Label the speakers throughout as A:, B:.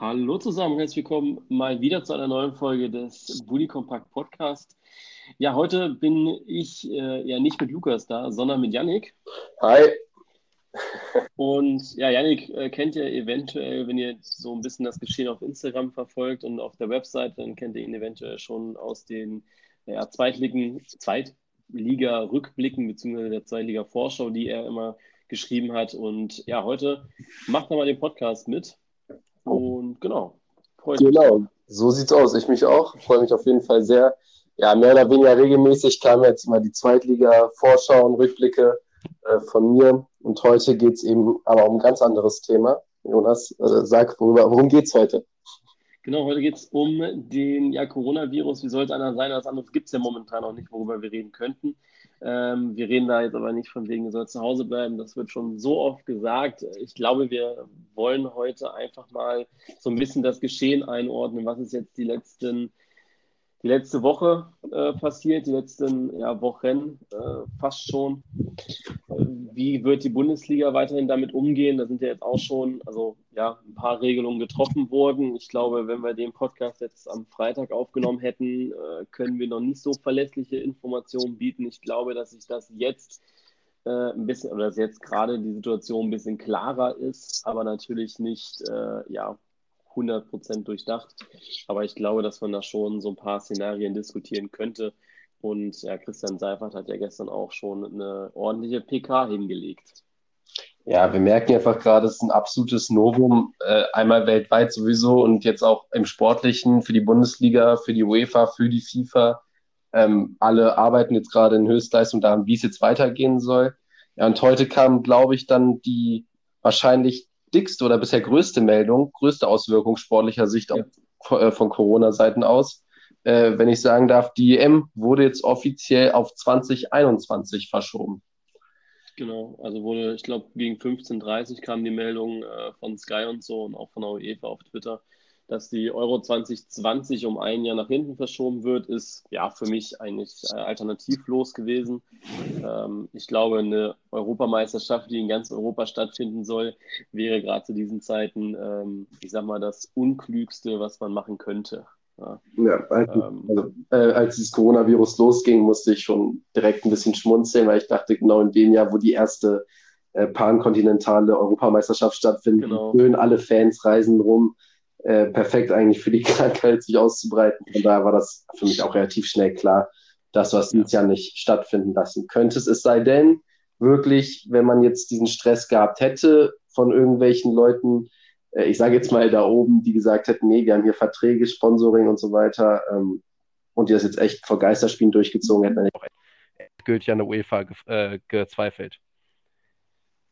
A: Hallo zusammen, herzlich willkommen mal wieder zu einer neuen Folge des Bully Compact Podcast. Ja, heute bin ich äh, ja nicht mit Lukas da, sondern mit Yannick.
B: Hi.
A: Und ja, Yannick äh, kennt ihr eventuell, wenn ihr so ein bisschen das Geschehen auf Instagram verfolgt und auf der Website, dann kennt ihr ihn eventuell schon aus den ja, Zweitligen, Zweitliga-Rückblicken beziehungsweise der Zweitliga-Vorschau, die er immer geschrieben hat. Und ja, heute macht er mal den Podcast mit. Und genau,
B: Genau, mich. so sieht's aus. Ich mich auch. Freue mich auf jeden Fall sehr. Ja, mehr oder weniger regelmäßig kamen jetzt mal die Zweitliga-Vorschau und Rückblicke äh, von mir. Und heute geht es eben aber um ein ganz anderes Thema. Jonas, äh, sag, worüber, worum geht es heute?
A: Genau, heute geht es um den ja, Coronavirus. Wie soll es einer sein? Was anderes gibt es ja momentan noch nicht, worüber wir reden könnten. Ähm, wir reden da jetzt aber nicht von wegen, soll zu Hause bleiben. Das wird schon so oft gesagt. Ich glaube, wir wollen heute einfach mal so ein bisschen das Geschehen einordnen. Was ist jetzt die letzten die letzte Woche äh, passiert, die letzten ja, Wochen äh, fast schon. Wie wird die Bundesliga weiterhin damit umgehen? Da sind ja jetzt auch schon also, ja, ein paar Regelungen getroffen worden. Ich glaube, wenn wir den Podcast jetzt am Freitag aufgenommen hätten, äh, können wir noch nicht so verlässliche Informationen bieten. Ich glaube, dass sich das jetzt äh, ein bisschen, oder dass jetzt gerade die Situation ein bisschen klarer ist, aber natürlich nicht äh, ja, 100% durchdacht. Aber ich glaube, dass man da schon so ein paar Szenarien diskutieren könnte. Und ja, Christian Seifert hat ja gestern auch schon eine ordentliche PK hingelegt.
B: Ja, wir merken einfach gerade, es ist ein absolutes Novum, äh, einmal weltweit sowieso und jetzt auch im Sportlichen für die Bundesliga, für die UEFA, für die FIFA. Ähm, alle arbeiten jetzt gerade in Höchstleistung daran, wie es jetzt weitergehen soll. Ja, und heute kam, glaube ich, dann die wahrscheinlich dickste oder bisher größte Meldung, größte Auswirkung sportlicher Sicht ja. auf, äh, von Corona-Seiten aus. Äh, wenn ich sagen darf, die EM wurde jetzt offiziell auf 2021 verschoben.
A: Genau, also wurde, ich glaube, gegen 15.30 Uhr kam die Meldung äh, von Sky und so und auch von der UEFA auf Twitter, dass die Euro 2020 um ein Jahr nach hinten verschoben wird, ist ja für mich eigentlich äh, alternativlos gewesen. Ähm, ich glaube, eine Europameisterschaft, die in ganz Europa stattfinden soll, wäre gerade zu diesen Zeiten, ähm, ich sag mal, das Unklügste, was man machen könnte.
B: Ja, ja als, ähm, also, äh, als das Coronavirus losging, musste ich schon direkt ein bisschen schmunzeln, weil ich dachte, genau in dem Jahr, wo die erste äh, pankontinentale Europameisterschaft stattfindet, genau. schön alle Fans reisen rum äh, perfekt eigentlich für die Krankheit sich auszubreiten. Von daher war das für mich auch relativ schnell klar, dass du das dieses Jahr nicht stattfinden lassen könntest. Es sei denn, wirklich, wenn man jetzt diesen Stress gehabt hätte von irgendwelchen Leuten, äh, ich sage jetzt mal da oben, die gesagt hätten, nee, wir haben hier Verträge, Sponsoring und so weiter, ähm, und die das jetzt echt vor Geisterspielen durchgezogen hätten, dann auch
A: gültig an der UEFA ge äh, gezweifelt.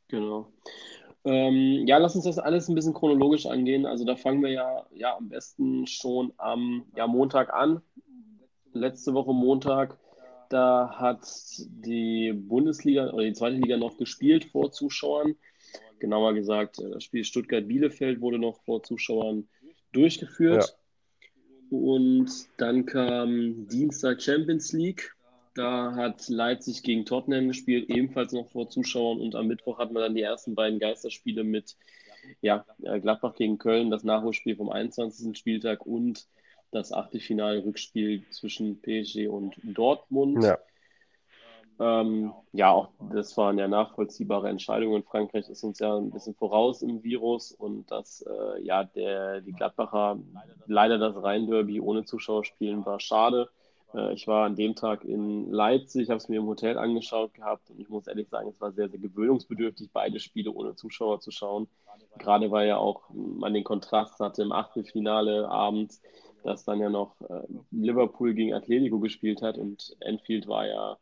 A: Genau. Ähm, ja, lass uns das alles ein bisschen chronologisch angehen. Also da fangen wir ja, ja am besten schon am ja, Montag an. Letzte Woche Montag, da hat die Bundesliga oder die zweite Liga noch gespielt vor Zuschauern. Genauer gesagt, das Spiel Stuttgart-Bielefeld wurde noch vor Zuschauern durchgeführt. Ja. Und dann kam Dienstag Champions League. Da hat Leipzig gegen Tottenham gespielt, ebenfalls noch vor Zuschauern. Und am Mittwoch hatten wir dann die ersten beiden Geisterspiele mit ja, äh, Gladbach gegen Köln, das Nachholspiel vom 21. Spieltag und das Achtelfinale-Rückspiel zwischen PSG und Dortmund. Ja. Ähm, ja, auch das waren ja nachvollziehbare Entscheidungen. Frankreich ist uns ja ein bisschen voraus im Virus und dass äh, ja der, die Gladbacher leider das Rhein-Derby ohne Zuschauer spielen war schade. Äh, ich war an dem Tag in Leipzig, habe es mir im Hotel angeschaut gehabt und ich muss ehrlich sagen, es war sehr, sehr gewöhnungsbedürftig, beide Spiele ohne Zuschauer zu schauen. Gerade weil ja auch man den Kontrast hatte im Achtelfinale abends, dass dann ja noch äh, Liverpool gegen Atletico gespielt hat und Enfield war ja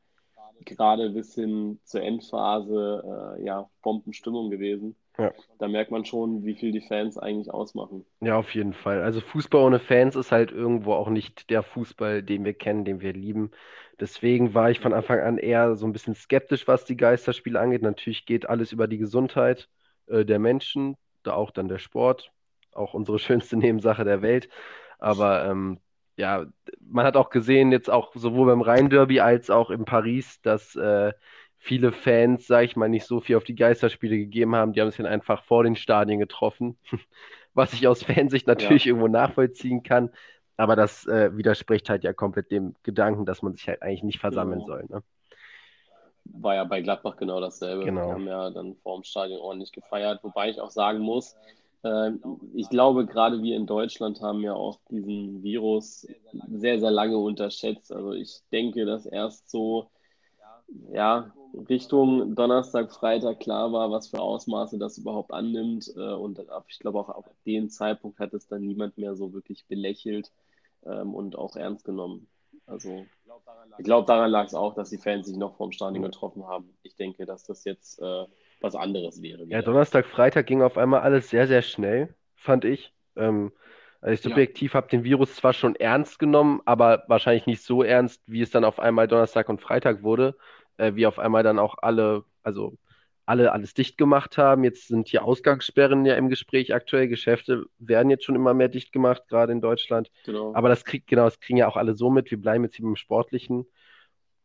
A: gerade bis hin zur Endphase äh, ja Bombenstimmung gewesen. Ja. Da merkt man schon, wie viel die Fans eigentlich ausmachen.
B: Ja, auf jeden Fall. Also Fußball ohne Fans ist halt irgendwo auch nicht der Fußball, den wir kennen, den wir lieben. Deswegen war ich von Anfang an eher so ein bisschen skeptisch, was die Geisterspiele angeht. Natürlich geht alles über die Gesundheit äh, der Menschen, da auch dann der Sport, auch unsere schönste Nebensache der Welt. Aber ähm, ja, man hat auch gesehen, jetzt auch sowohl beim Rhein-Derby als auch in Paris, dass äh, viele Fans, sag ich mal, nicht so viel auf die Geisterspiele gegeben haben. Die haben sich dann einfach vor den Stadien getroffen, was ich aus Fansicht natürlich ja. irgendwo nachvollziehen kann. Aber das äh, widerspricht halt ja komplett dem Gedanken, dass man sich halt eigentlich nicht versammeln genau. soll. Ne?
A: War ja bei Gladbach genau dasselbe. Genau. Wir haben ja dann vor dem Stadion ordentlich gefeiert, wobei ich auch sagen muss, ich glaube, gerade wir in Deutschland haben ja auch diesen Virus sehr, sehr lange unterschätzt. Also ich denke, dass erst so ja, Richtung Donnerstag, Freitag klar war, was für Ausmaße das überhaupt annimmt. Äh, und ich glaube, auch ab dem Zeitpunkt hat es dann niemand mehr so wirklich belächelt ähm, und auch ernst genommen. Also ich glaube, daran lag es auch, dass die Fans sich noch vorm Stadion getroffen haben. Ich denke, dass das jetzt äh, was anderes wäre.
B: Ja, Donnerstag, Freitag ging auf einmal alles sehr, sehr schnell, fand ich. Ähm, also ich subjektiv ja. habe den Virus zwar schon ernst genommen, aber wahrscheinlich nicht so ernst, wie es dann auf einmal Donnerstag und Freitag wurde äh, wie auf einmal dann auch alle, also alle alles dicht gemacht haben. Jetzt sind hier Ausgangssperren ja im Gespräch aktuell. Geschäfte werden jetzt schon immer mehr dicht gemacht, gerade in Deutschland. Genau. Aber das kriegt, genau, das kriegen ja auch alle so mit. Wir bleiben jetzt hier beim Sportlichen.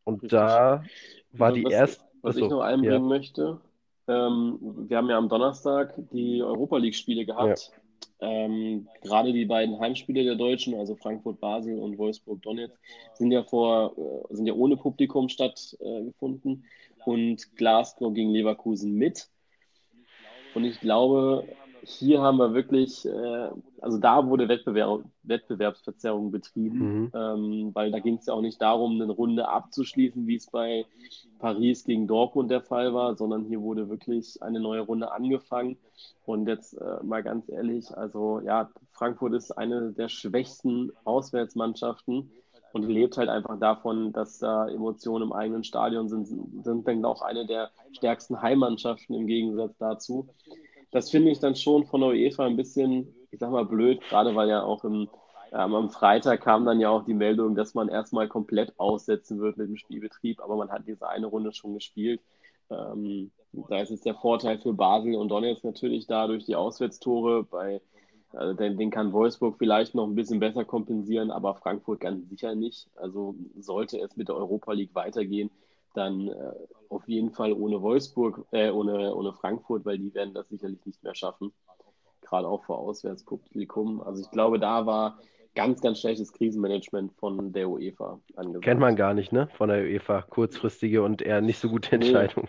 B: Und Richtig. da war also, die
A: was,
B: erste.
A: Was ich noch einbringen ja. möchte, ähm, wir haben ja am Donnerstag die Europa League-Spiele gehabt. Ja. Ähm, gerade die beiden Heimspiele der Deutschen, also Frankfurt-Basel und Wolfsburg-Donetsk, sind ja vor, äh, sind ja ohne Publikum stattgefunden äh, und Glasgow gegen Leverkusen mit. Und ich glaube, hier haben wir wirklich, äh, also da wurde Wettbewerb, Wettbewerbsverzerrung betrieben, mhm. ähm, weil da ging es ja auch nicht darum, eine Runde abzuschließen, wie es bei Paris gegen Dortmund der Fall war, sondern hier wurde wirklich eine neue Runde angefangen. Und jetzt äh, mal ganz ehrlich, also ja, Frankfurt ist eine der schwächsten Auswärtsmannschaften und lebt halt einfach davon, dass da Emotionen im eigenen Stadion sind, sind dann auch eine der stärksten Heimmannschaften im Gegensatz dazu das finde ich dann schon von der UEFA ein bisschen, ich sag mal, blöd, gerade weil ja auch im, ähm, am Freitag kam dann ja auch die Meldung, dass man erstmal komplett aussetzen wird mit dem Spielbetrieb, aber man hat diese eine Runde schon gespielt. Ähm, da ist es der Vorteil für Basel und Donetsk natürlich da durch die Auswärtstore. Bei, also den, den, kann Wolfsburg vielleicht noch ein bisschen besser kompensieren, aber Frankfurt ganz sicher nicht. Also sollte es mit der Europa League weitergehen, dann äh, auf jeden Fall ohne Wolfsburg, äh, ohne, ohne Frankfurt, weil die werden das sicherlich nicht mehr schaffen. Gerade auch vor Auswärtspublikum. Also ich glaube, da war ganz, ganz schlechtes Krisenmanagement von der UEFA
B: angesagt. Kennt man gar nicht, ne? Von der UEFA. Kurzfristige und eher nicht so gute Entscheidung.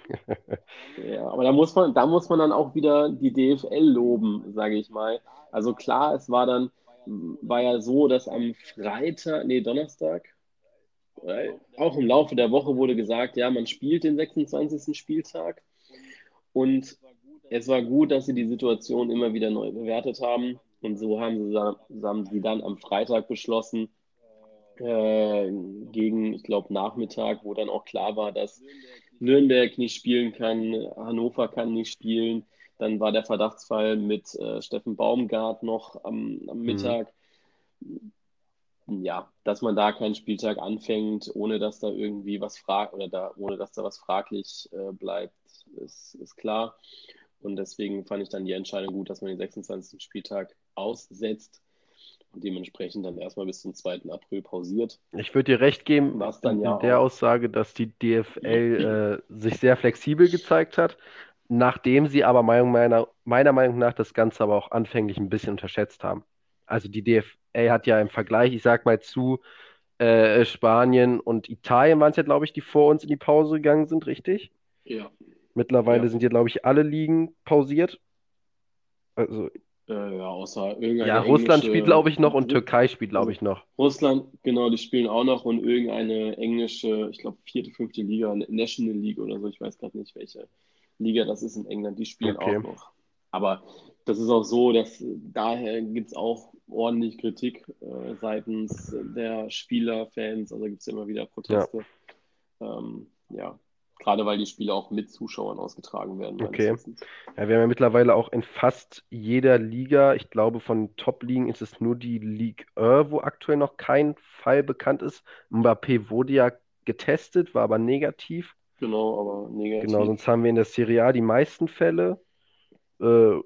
A: Nee. ja, aber da muss man, da muss man dann auch wieder die DFL loben, sage ich mal. Also klar, es war dann, war ja so, dass am Freitag, nee, Donnerstag, auch im Laufe der Woche wurde gesagt, ja, man spielt den 26. Spieltag. Und es war gut, dass sie die Situation immer wieder neu bewertet haben. Und so haben sie, haben sie dann am Freitag beschlossen, äh, gegen, ich glaube, Nachmittag, wo dann auch klar war, dass Nürnberg nicht spielen kann, Hannover kann nicht spielen. Dann war der Verdachtsfall mit äh, Steffen Baumgart noch am, am mhm. Mittag. Mhm ja, dass man da keinen Spieltag anfängt, ohne dass da irgendwie was fragt oder da, ohne dass da was fraglich äh, bleibt, ist, ist klar. Und deswegen fand ich dann die Entscheidung gut, dass man den 26. Spieltag aussetzt und dementsprechend dann erstmal bis zum 2. April pausiert.
B: Ich würde dir recht geben Was dann in ja der auch... Aussage, dass die DFL äh, sich sehr flexibel gezeigt hat, nachdem sie aber meiner, meiner Meinung nach das Ganze aber auch anfänglich ein bisschen unterschätzt haben. Also die DFL er hat ja im Vergleich, ich sag mal, zu äh, Spanien und Italien waren es ja, glaube ich, die vor uns in die Pause gegangen sind, richtig?
A: Ja.
B: Mittlerweile ja. sind ja, glaube ich, alle Ligen pausiert.
A: Also. Äh, ja, außer irgendeine.
B: Ja, Russland spielt, glaube ich, noch und Türkei spielt, glaube ich, noch.
A: Russland, genau, die spielen auch noch und irgendeine englische, ich glaube, vierte, fünfte Liga, National League oder so, ich weiß gerade nicht, welche Liga das ist in England, die spielen okay. auch noch. Aber das ist auch so, dass daher gibt es auch ordentlich Kritik äh, seitens der Spieler, Fans. Also gibt es immer wieder Proteste. Ja. Ähm, ja. Gerade weil die Spiele auch mit Zuschauern ausgetragen werden.
B: Okay. Ja, wir haben ja mittlerweile auch in fast jeder Liga, ich glaube von Top-Ligen ist es nur die Ligue 1, wo aktuell noch kein Fall bekannt ist. Mbappé wurde ja getestet, war aber negativ.
A: Genau, aber negativ.
B: Genau, sonst haben wir in der Serie A die meisten Fälle. Äh,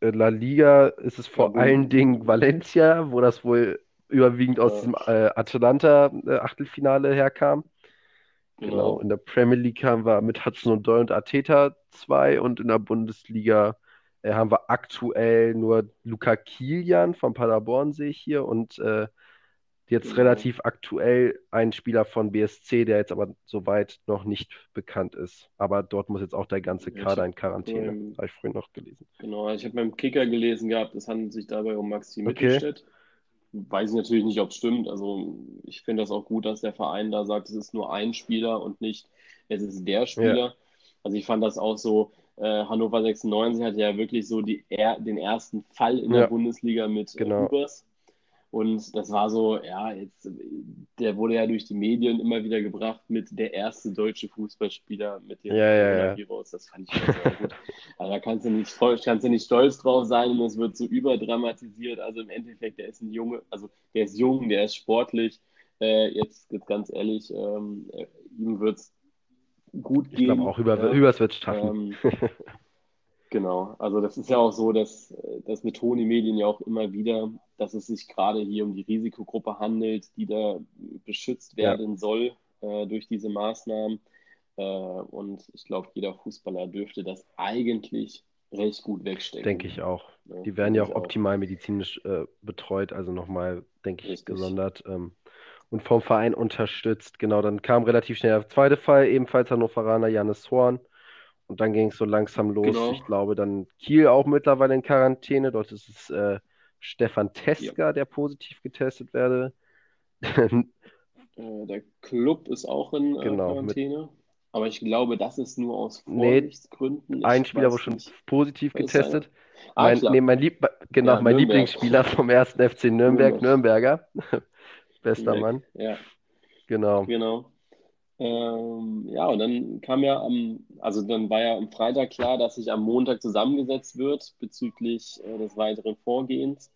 B: La Liga ist es vor ja, allen Dingen Valencia, wo das wohl überwiegend aus ja. diesem äh, Atalanta-Achtelfinale herkam. Genau. genau. In der Premier League haben wir mit Hudson und Doyle und Arteta zwei und in der Bundesliga äh, haben wir aktuell nur Luca Kilian von Paderborn, sehe ich hier, und äh, jetzt genau. relativ aktuell ein Spieler von BSC, der jetzt aber soweit noch nicht bekannt ist. Aber dort muss jetzt auch der ganze Kader in Quarantäne. Ähm, habe ich vorhin noch gelesen.
A: Genau, ich habe beim Kicker gelesen gehabt, es handelt sich dabei um Maxi Mittelstädt. Okay. Weiß ich natürlich nicht, ob es stimmt. Also ich finde das auch gut, dass der Verein da sagt, es ist nur ein Spieler und nicht, es ist der Spieler. Ja. Also ich fand das auch so, äh, Hannover 96 hatte ja wirklich so die, er, den ersten Fall in ja. der Bundesliga mit
B: äh, genau.
A: Ubers. Und das war so, ja, jetzt, der wurde ja durch die Medien immer wieder gebracht mit der erste deutsche Fußballspieler mit dem
B: ja, ja, ja.
A: Das fand ich sehr gut. Also da kannst du, nicht, kannst du nicht stolz drauf sein und es wird so überdramatisiert. Also im Endeffekt, der ist ein Junge, also der ist jung, der ist sportlich. Äh, jetzt, jetzt ganz ehrlich, ähm, äh, ihm wird es gut gehen. Ich
B: glaube auch, über, ja. Übers wird es schaffen. Ähm,
A: Genau, also das ist ja auch so, dass das betonen die Medien ja auch immer wieder, dass es sich gerade hier um die Risikogruppe handelt, die da beschützt werden ja. soll äh, durch diese Maßnahmen. Äh, und ich glaube, jeder Fußballer dürfte das eigentlich recht gut wegstecken.
B: Denke ich auch. Ja, die werden ja auch optimal auch. medizinisch äh, betreut, also nochmal, denke ich, Richtig. gesondert ähm, und vom Verein unterstützt. Genau, dann kam relativ schnell der zweite Fall, ebenfalls Hannoveraner Janis Horn und dann ging es so langsam los. Genau. Ich glaube, dann Kiel auch mittlerweile in Quarantäne. Dort ist es äh, Stefan Teska, ja. der positiv getestet werde.
A: äh, der Club ist auch in äh, genau, Quarantäne. Aber ich glaube, das ist nur aus
B: Vorsichtsgründen. Nee, ein Spieler wurde schon positiv getestet. Ah, mein, nee, mein, Lieb genau, ja, mein Lieblingsspieler vom ersten FC Nürnberg, Nürnberger. Bester Nürnberg. Mann.
A: Ja.
B: Genau.
A: Genau. Ähm, ja, und dann kam ja am, also dann war ja am Freitag klar, dass sich am Montag zusammengesetzt wird bezüglich äh, des weiteren Vorgehens.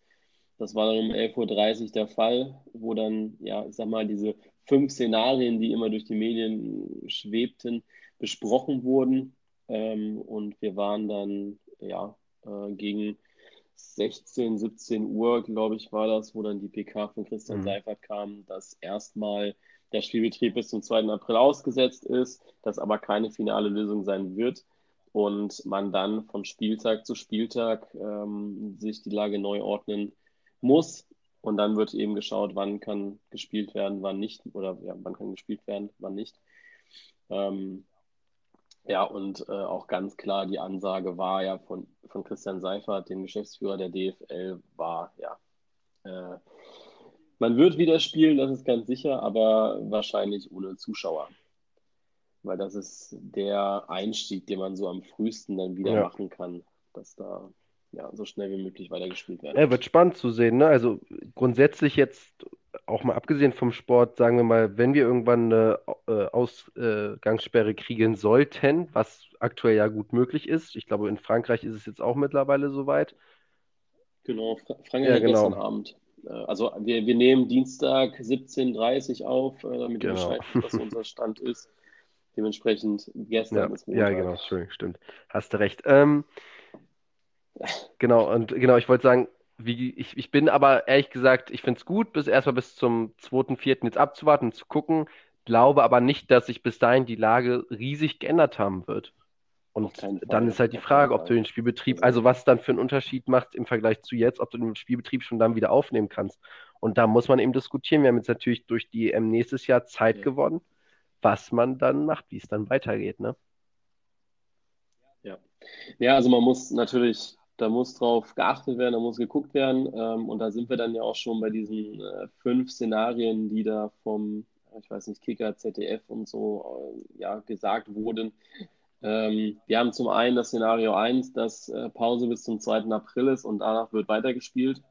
A: Das war dann um 11.30 Uhr der Fall, wo dann, ja, ich sag mal, diese fünf Szenarien, die immer durch die Medien schwebten, besprochen wurden. Ähm, und wir waren dann, ja, äh, gegen 16, 17 Uhr, glaube ich, war das, wo dann die PK von Christian mhm. Seifert kam, dass erstmal der Spielbetrieb bis zum 2. April ausgesetzt ist, das aber keine finale Lösung sein wird und man dann von Spieltag zu Spieltag ähm, sich die Lage neu ordnen muss. Und dann wird eben geschaut, wann kann gespielt werden, wann nicht, oder ja, wann kann gespielt werden, wann nicht. Ähm, ja, und äh, auch ganz klar, die Ansage war ja von, von Christian Seifert, dem Geschäftsführer der DFL, war ja, äh, man wird wieder spielen, das ist ganz sicher, aber wahrscheinlich ohne Zuschauer. Weil das ist der Einstieg, den man so am frühesten dann wieder ja. machen kann, dass da ja, so schnell wie möglich weitergespielt werden.
B: Ja, wird spannend zu sehen. Ne? Also grundsätzlich jetzt, auch mal abgesehen vom Sport, sagen wir mal, wenn wir irgendwann eine äh, Ausgangssperre kriegen sollten, was aktuell ja gut möglich ist, ich glaube, in Frankreich ist es jetzt auch mittlerweile soweit.
A: Genau, Frankreich ja, genau. gestern Abend. Äh, also wir, wir nehmen Dienstag 17.30 Uhr auf, äh, damit genau. ihr Bescheid was unser Stand ist. Dementsprechend gestern
B: ja, ist Montag. Ja, genau, stimmt. Hast du recht. Ähm, genau, und genau, ich wollte sagen, wie, ich, ich bin aber ehrlich gesagt, ich finde es gut, bis erstmal bis zum 2.4. jetzt abzuwarten und zu gucken. Glaube aber nicht, dass sich bis dahin die Lage riesig geändert haben wird. Und dann ist halt die Frage, ob du den Spielbetrieb, also was dann für einen Unterschied macht im Vergleich zu jetzt, ob du den Spielbetrieb schon dann wieder aufnehmen kannst. Und da muss man eben diskutieren. Wir haben jetzt natürlich durch die EM nächstes Jahr Zeit ja. gewonnen, was man dann macht, wie es dann weitergeht, ne?
A: Ja. Ja, also man muss natürlich, da muss drauf geachtet werden, da muss geguckt werden. Ähm, und da sind wir dann ja auch schon bei diesen äh, fünf Szenarien, die da vom, ich weiß nicht, Kicker, ZDF und so äh, ja, gesagt wurden. Ähm, wir haben zum einen das Szenario 1, dass äh, Pause bis zum 2. April ist und danach wird weitergespielt.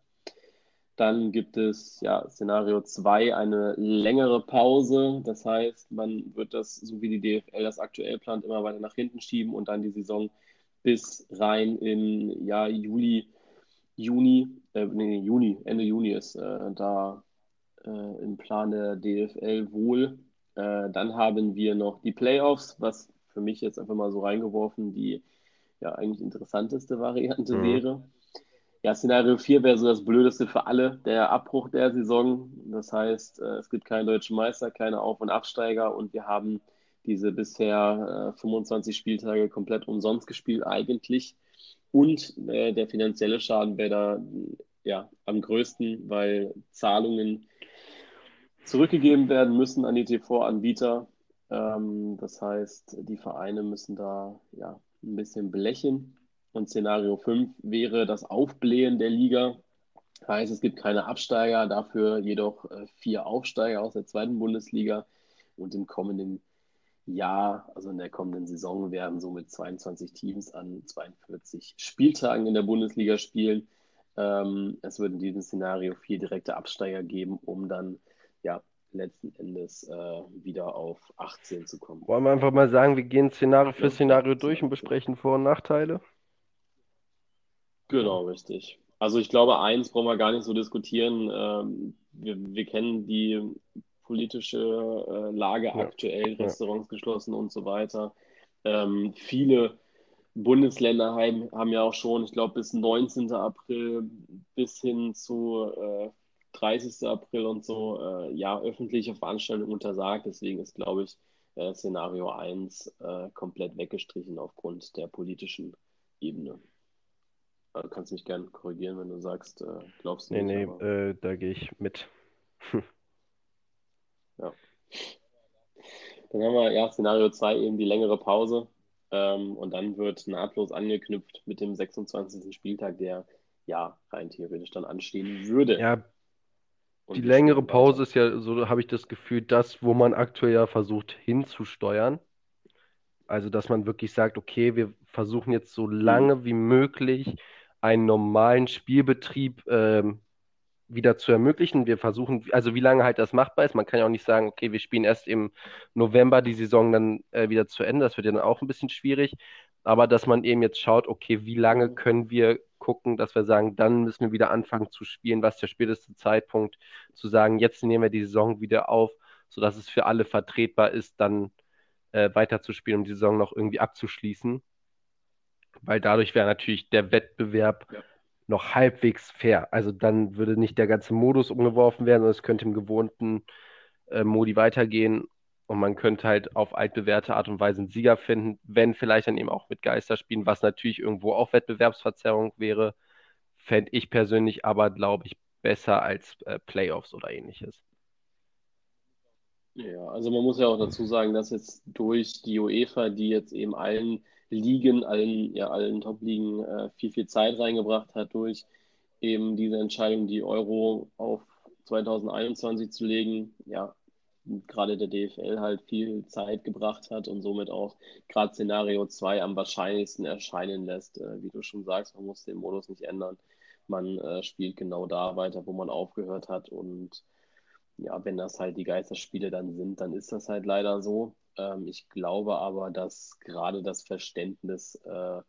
A: Dann gibt es ja Szenario 2, eine längere Pause. Das heißt, man wird das, so wie die DFL das aktuell plant, immer weiter nach hinten schieben und dann die Saison bis rein in ja, Juli, Juni, äh, nee, Juni, Ende Juni ist äh, da äh, im Plan der DFL wohl. Äh, dann haben wir noch die Playoffs, was für mich jetzt einfach mal so reingeworfen, die ja eigentlich interessanteste Variante mhm. wäre. Ja, Szenario 4 wäre so das Blödeste für alle, der Abbruch der Saison. Das heißt, äh, es gibt keinen deutschen Meister, keine Auf- und Absteiger und wir haben diese bisher äh, 25 Spieltage komplett umsonst gespielt eigentlich. Und äh, der finanzielle Schaden wäre da ja, am größten, weil Zahlungen zurückgegeben werden müssen an die TV-Anbieter. Ähm, das heißt, die Vereine müssen da ja, ein bisschen blechen. Und Szenario 5 wäre das Aufblähen der Liga. Heißt, es gibt keine Absteiger, dafür jedoch äh, vier Aufsteiger aus der zweiten Bundesliga. Und im kommenden Jahr, also in der kommenden Saison, werden somit 22 Teams an 42 Spieltagen in der Bundesliga spielen. Ähm, es wird in diesem Szenario vier direkte Absteiger geben, um dann letzten Endes äh, wieder auf 18 zu kommen.
B: Wollen wir einfach mal sagen, wir gehen Szenario für Szenario durch und besprechen Vor- und Nachteile?
A: Genau, richtig. Also ich glaube, eins brauchen wir gar nicht so diskutieren. Ähm, wir, wir kennen die politische äh, Lage ja. aktuell, Restaurants ja. geschlossen und so weiter. Ähm, viele Bundesländer haben, haben, ja auch schon, ich glaube, bis 19. April bis hin zu äh, 30. April und so, äh, ja, öffentliche Veranstaltungen untersagt. Deswegen ist, glaube ich, äh, Szenario 1 äh, komplett weggestrichen aufgrund der politischen Ebene. Du kannst mich gerne korrigieren, wenn du sagst, äh, glaubst du
B: nee, nicht. Nee, nee, äh, da gehe ich mit.
A: ja. Dann haben wir ja Szenario 2 eben die längere Pause. Ähm, und dann wird nahtlos angeknüpft mit dem 26. Spieltag, der ja rein theoretisch dann anstehen würde.
B: Ja, die längere Pause ist ja, so habe ich das Gefühl, das, wo man aktuell ja versucht hinzusteuern. Also, dass man wirklich sagt, okay, wir versuchen jetzt so lange wie möglich einen normalen Spielbetrieb ähm, wieder zu ermöglichen. Wir versuchen, also wie lange halt das machbar ist. Man kann ja auch nicht sagen, okay, wir spielen erst im November die Saison dann äh, wieder zu Ende. Das wird ja dann auch ein bisschen schwierig. Aber dass man eben jetzt schaut, okay, wie lange mhm. können wir gucken, dass wir sagen, dann müssen wir wieder anfangen zu spielen. Was der späteste Zeitpunkt zu sagen, jetzt nehmen wir die Saison wieder auf, sodass es für alle vertretbar ist, dann äh, weiterzuspielen, um die Saison noch irgendwie abzuschließen weil dadurch wäre natürlich der Wettbewerb ja. noch halbwegs fair. Also dann würde nicht der ganze Modus umgeworfen werden, sondern es könnte im gewohnten äh, Modi weitergehen und man könnte halt auf altbewährte Art und Weise einen Sieger finden, wenn vielleicht dann eben auch mit Geisterspielen, was natürlich irgendwo auch Wettbewerbsverzerrung wäre, fände ich persönlich aber, glaube ich, besser als äh, Playoffs oder ähnliches.
A: Ja, also man muss ja auch dazu sagen, dass jetzt durch die UEFA, die jetzt eben allen Ligen, allen, ja, allen Top-Ligen äh, viel, viel Zeit reingebracht hat durch eben diese Entscheidung, die Euro auf 2021 zu legen. Ja, gerade der DFL halt viel Zeit gebracht hat und somit auch gerade Szenario 2 am wahrscheinlichsten erscheinen lässt. Äh, wie du schon sagst, man muss den Modus nicht ändern. Man äh, spielt genau da weiter, wo man aufgehört hat. Und ja, wenn das halt die Geisterspiele dann sind, dann ist das halt leider so. Ähm, ich glaube aber, dass gerade das Verständnis äh,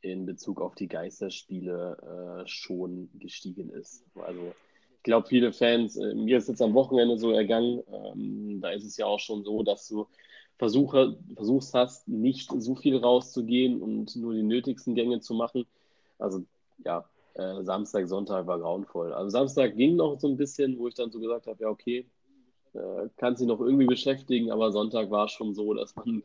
A: in Bezug auf die Geisterspiele schon gestiegen ist. Also ich glaube, viele Fans, äh, mir ist jetzt am Wochenende so ergangen, ähm, da ist es ja auch schon so, dass du Versuche, versuchst hast, nicht so viel rauszugehen und nur die nötigsten Gänge zu machen. Also ja, äh, Samstag, Sonntag war grauenvoll. Also Samstag ging noch so ein bisschen, wo ich dann so gesagt habe, ja okay, äh, kann sich noch irgendwie beschäftigen, aber Sonntag war schon so, dass man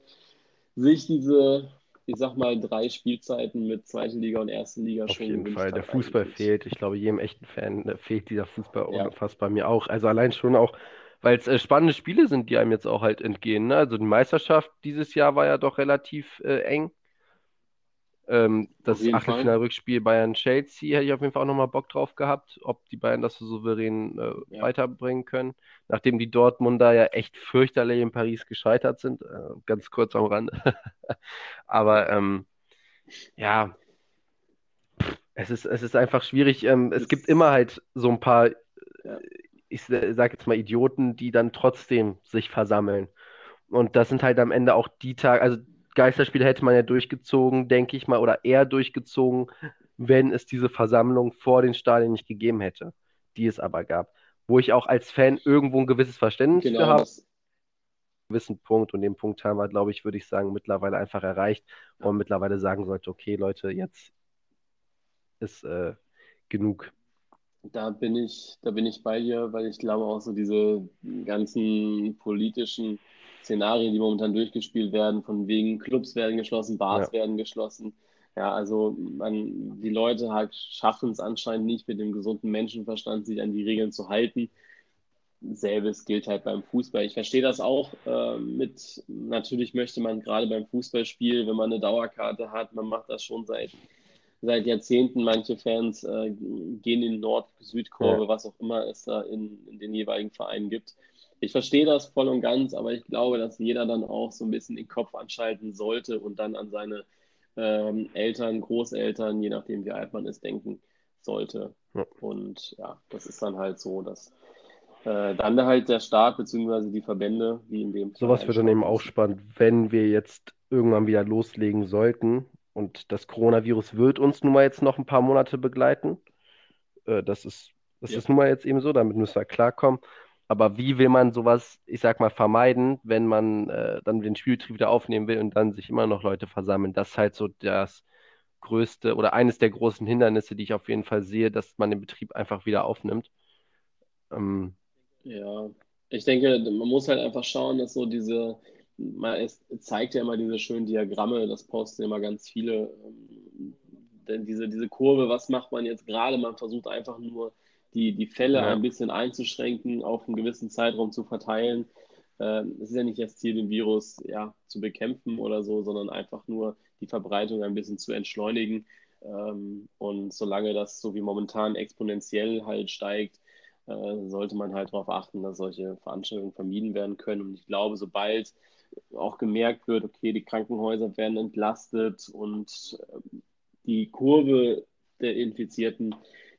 A: sich diese, ich sag mal, drei Spielzeiten mit zweiten Liga und ersten Liga
B: Auf
A: schon.
B: Auf jeden Fall, der Fußball eigentlich. fehlt. Ich glaube, jedem echten Fan äh, fehlt dieser Fußball ja. unfassbar mir auch. Also allein schon auch, weil es äh, spannende Spiele sind, die einem jetzt auch halt entgehen. Ne? Also die Meisterschaft dieses Jahr war ja doch relativ äh, eng. Ähm, das Achtelfinal-Rückspiel Bayern-Chelsea hätte ich auf jeden Fall auch nochmal Bock drauf gehabt, ob die Bayern das so souverän äh, ja. weiterbringen können. Nachdem die Dortmunder ja echt fürchterlich in Paris gescheitert sind, äh, ganz kurz am Rand. Aber ähm, ja, es ist, es ist einfach schwierig. Ähm, es gibt immer halt so ein paar, ja. ich sage jetzt mal Idioten, die dann trotzdem sich versammeln. Und das sind halt am Ende auch die Tage, also Geisterspiele hätte man ja durchgezogen, denke ich mal, oder eher durchgezogen, wenn es diese Versammlung vor den Stadien nicht gegeben hätte, die es aber gab. Wo ich auch als Fan irgendwo ein gewisses Verständnis genau, für habe. Gewissen Punkt und den Punkt haben wir, glaube ich, würde ich sagen, mittlerweile einfach erreicht, man mittlerweile sagen sollte, okay, Leute, jetzt ist äh, genug.
A: Da bin ich, da bin ich bei dir, weil ich glaube auch so diese ganzen politischen Szenarien, die momentan durchgespielt werden, von wegen Clubs werden geschlossen, Bars ja. werden geschlossen. Ja, also man, die Leute halt schaffen es anscheinend nicht mit dem gesunden Menschenverstand, sich an die Regeln zu halten. Selbes gilt halt beim Fußball. Ich verstehe das auch äh, mit, natürlich möchte man gerade beim Fußballspiel, wenn man eine Dauerkarte hat, man macht das schon seit, seit Jahrzehnten. Manche Fans äh, gehen in Nord-Südkurve, ja. was auch immer es da in, in den jeweiligen Vereinen gibt. Ich verstehe das voll und ganz, aber ich glaube, dass jeder dann auch so ein bisschen den Kopf anschalten sollte und dann an seine ähm, Eltern, Großeltern, je nachdem wie alt man ist, denken sollte. Ja. Und ja, das ist dann halt so, dass äh, dann halt der Staat bzw. die Verbände, wie in dem
B: Sowas wird dann eben auch spannend, wenn wir jetzt irgendwann wieder loslegen sollten. Und das Coronavirus wird uns nun mal jetzt noch ein paar Monate begleiten. Äh, das ist, das ja. ist nun mal jetzt eben so, damit müssen wir klarkommen. Aber wie will man sowas, ich sag mal, vermeiden, wenn man äh, dann den Spielbetrieb wieder aufnehmen will und dann sich immer noch Leute versammeln? Das ist halt so das größte oder eines der großen Hindernisse, die ich auf jeden Fall sehe, dass man den Betrieb einfach wieder aufnimmt.
A: Ähm, ja, ich denke, man muss halt einfach schauen, dass so diese, man, es zeigt ja immer diese schönen Diagramme, das posten immer ganz viele. Ähm, denn diese, diese Kurve, was macht man jetzt gerade? Man versucht einfach nur die, die Fälle ja. ein bisschen einzuschränken, auf einen gewissen Zeitraum zu verteilen. Ähm, es ist ja nicht das Ziel, den Virus ja, zu bekämpfen oder so, sondern einfach nur die Verbreitung ein bisschen zu entschleunigen. Ähm, und solange das so wie momentan exponentiell halt steigt, äh, sollte man halt darauf achten, dass solche Veranstaltungen vermieden werden können. Und ich glaube, sobald auch gemerkt wird, okay, die Krankenhäuser werden entlastet und ähm, die Kurve der Infizierten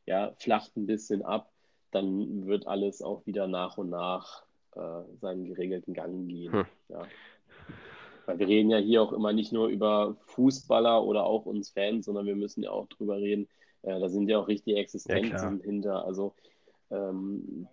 A: ja, flacht ein bisschen ab, dann wird alles auch wieder nach und nach äh, seinen geregelten Gang gehen. Hm. Ja. Weil wir reden ja hier auch immer nicht nur über Fußballer oder auch uns Fans, sondern wir müssen ja auch drüber reden. Äh, da sind ja auch richtige Existenzen ja, hinter. Also ähm,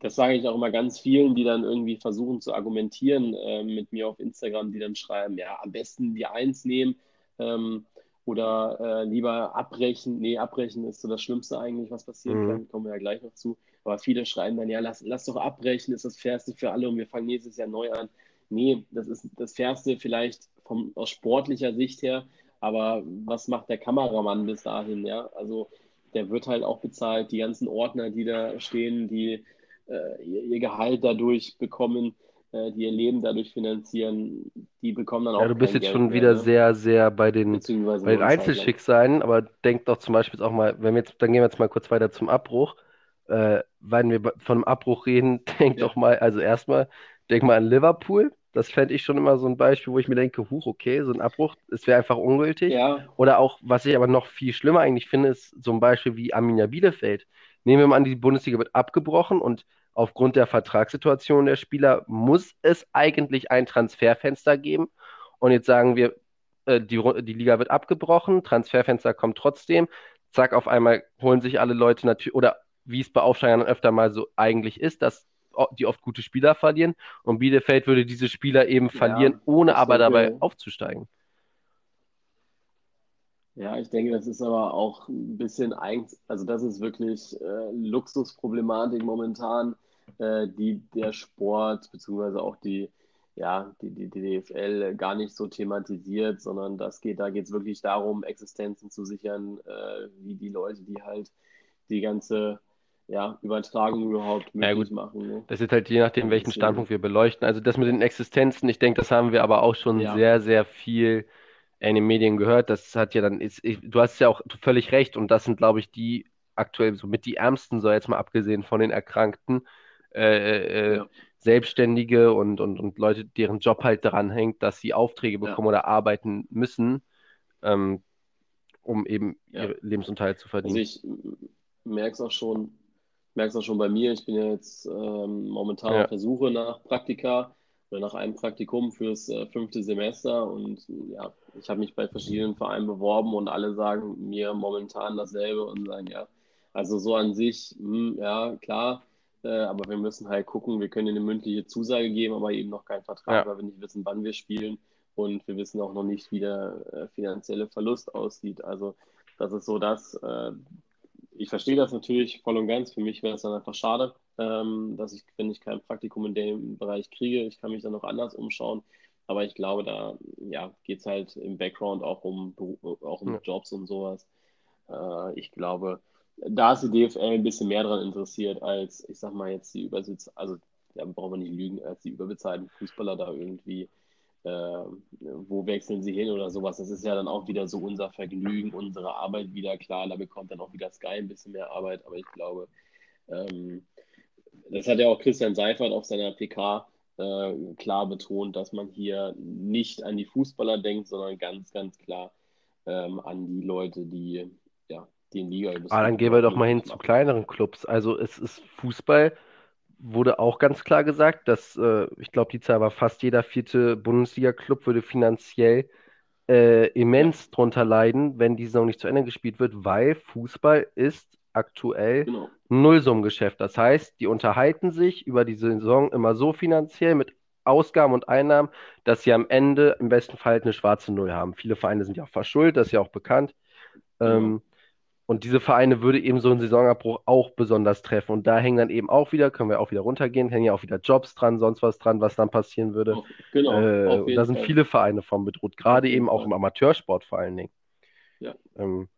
A: das sage ich auch immer ganz vielen, die dann irgendwie versuchen zu argumentieren äh, mit mir auf Instagram, die dann schreiben, ja, am besten die Eins nehmen ähm, oder äh, lieber abbrechen. Nee, abbrechen ist so das Schlimmste eigentlich, was passieren mhm. kann, kommen wir ja gleich noch zu. Aber viele schreiben dann, ja, lass, lass doch abbrechen, ist das Fairste für alle und wir fangen nächstes Jahr neu an. Nee, das ist das Fairste vielleicht vom, aus sportlicher Sicht her, aber was macht der Kameramann bis dahin, ja? Also der wird halt auch bezahlt. Die ganzen Ordner, die da stehen, die äh, ihr, Gehalt dadurch bekommen, die ihr Leben dadurch finanzieren, die bekommen dann auch.
B: Ja, du bist jetzt Geld schon mehr, wieder ne? sehr, sehr bei den, bei den Einzelschicksalen, aber denk doch zum Beispiel auch mal, wenn wir jetzt, dann gehen wir jetzt mal kurz weiter zum Abbruch. Äh, wenn wir von einem Abbruch reden, denk ja. doch mal, also erstmal, denk mal an Liverpool das fände ich schon immer so ein Beispiel, wo ich mir denke, huch, okay, so ein Abbruch, es wäre einfach ungültig. Ja. Oder auch, was ich aber noch viel schlimmer eigentlich finde, ist so ein Beispiel wie Arminia Bielefeld. Nehmen wir mal an, die Bundesliga wird abgebrochen und aufgrund der Vertragssituation der Spieler muss es eigentlich ein Transferfenster geben. Und jetzt sagen wir, äh, die, die Liga wird abgebrochen, Transferfenster kommt trotzdem. Zack, auf einmal holen sich alle Leute natürlich, oder wie es bei Aufsteigern öfter mal so eigentlich ist, dass die oft gute Spieler verlieren. Und Bielefeld würde diese Spieler eben verlieren, ja, ohne aber dabei aufzusteigen.
A: Ja, ich denke, das ist aber auch ein bisschen eigens, also das ist wirklich äh, Luxusproblematik momentan, äh, die der Sport beziehungsweise auch die, ja, die, die, die DFL gar nicht so thematisiert, sondern das geht, da geht es wirklich darum, Existenzen zu sichern, äh, wie die Leute, die halt die ganze ja, Übertragung überhaupt möglich ja, machen. Ne?
B: Das ist halt je nachdem, welchen Standpunkt wir beleuchten. Also das mit den Existenzen, ich denke, das haben wir aber auch schon ja. sehr, sehr viel in den Medien gehört. Das hat ja dann, ist, ich, du hast ja auch völlig recht und das sind, glaube ich, die aktuell so mit die Ärmsten, so jetzt mal abgesehen von den Erkrankten, äh, äh, ja. Selbstständige und, und, und Leute, deren Job halt daran hängt, dass sie Aufträge bekommen oder arbeiten müssen, ähm, um eben ihren Lebensunterhalt zu verdienen.
A: Also ich merke es auch schon, merke es auch schon bei mir, ich bin ja jetzt ähm, momentan ja. auf der Suche nach Praktika nach einem Praktikum fürs äh, fünfte Semester und ja, ich habe mich bei verschiedenen Vereinen beworben und alle sagen mir momentan dasselbe und sagen, ja, also so an sich, mh, hm, ja, klar, äh, aber wir müssen halt gucken, wir können eine mündliche Zusage geben, aber eben noch keinen Vertrag, ja. weil wir nicht wissen, wann wir spielen und wir wissen auch noch nicht, wie der äh, finanzielle Verlust aussieht. Also das ist so das, äh, ich verstehe das natürlich voll und ganz. Für mich wäre es dann einfach schade. ähm, dass ich, wenn ich kein Praktikum in dem Bereich kriege, ich kann mich dann noch anders umschauen. Aber ich glaube, da ja, geht es halt im Background auch um, auch um ja. Jobs und sowas. Äh, ich glaube, da ist die DFL ein bisschen mehr daran interessiert, als ich sag mal jetzt die Übersitz, also da brauchen wir nicht lügen, als die überbezahlten Fußballer da irgendwie, äh, wo wechseln sie hin oder sowas. Das ist ja dann auch wieder so unser Vergnügen, unsere Arbeit wieder. Klar, da bekommt dann auch wieder Sky ein bisschen mehr Arbeit, aber ich glaube, ähm, das hat ja auch Christian Seifert auf seiner PK äh, klar betont, dass man hier nicht an die Fußballer denkt, sondern ganz, ganz klar ähm, an die Leute, die ja, den Liga.
B: Ah, dann gehen wir doch mal hin zu kleineren Clubs. Also es ist Fußball, wurde auch ganz klar gesagt, dass äh, ich glaube, die Zahl war fast jeder vierte Bundesliga-Club würde finanziell äh, immens drunter leiden, wenn die Saison nicht zu Ende gespielt wird, weil Fußball ist aktuell genau. Nullsummengeschäft. Das heißt, die unterhalten sich über die Saison immer so finanziell mit Ausgaben und Einnahmen, dass sie am Ende im besten Fall eine schwarze Null haben. Viele Vereine sind ja auch verschuldet, das ist ja auch bekannt. Ja. Ähm, und diese Vereine würde eben so ein Saisonabbruch auch besonders treffen. Und da hängen dann eben auch wieder, können wir auch wieder runtergehen, hängen ja auch wieder Jobs dran, sonst was dran, was dann passieren würde. Genau. Äh, und da sind Fall. viele Vereine von bedroht, gerade eben auch im Amateursport vor allen Dingen.
A: Ja. Ähm,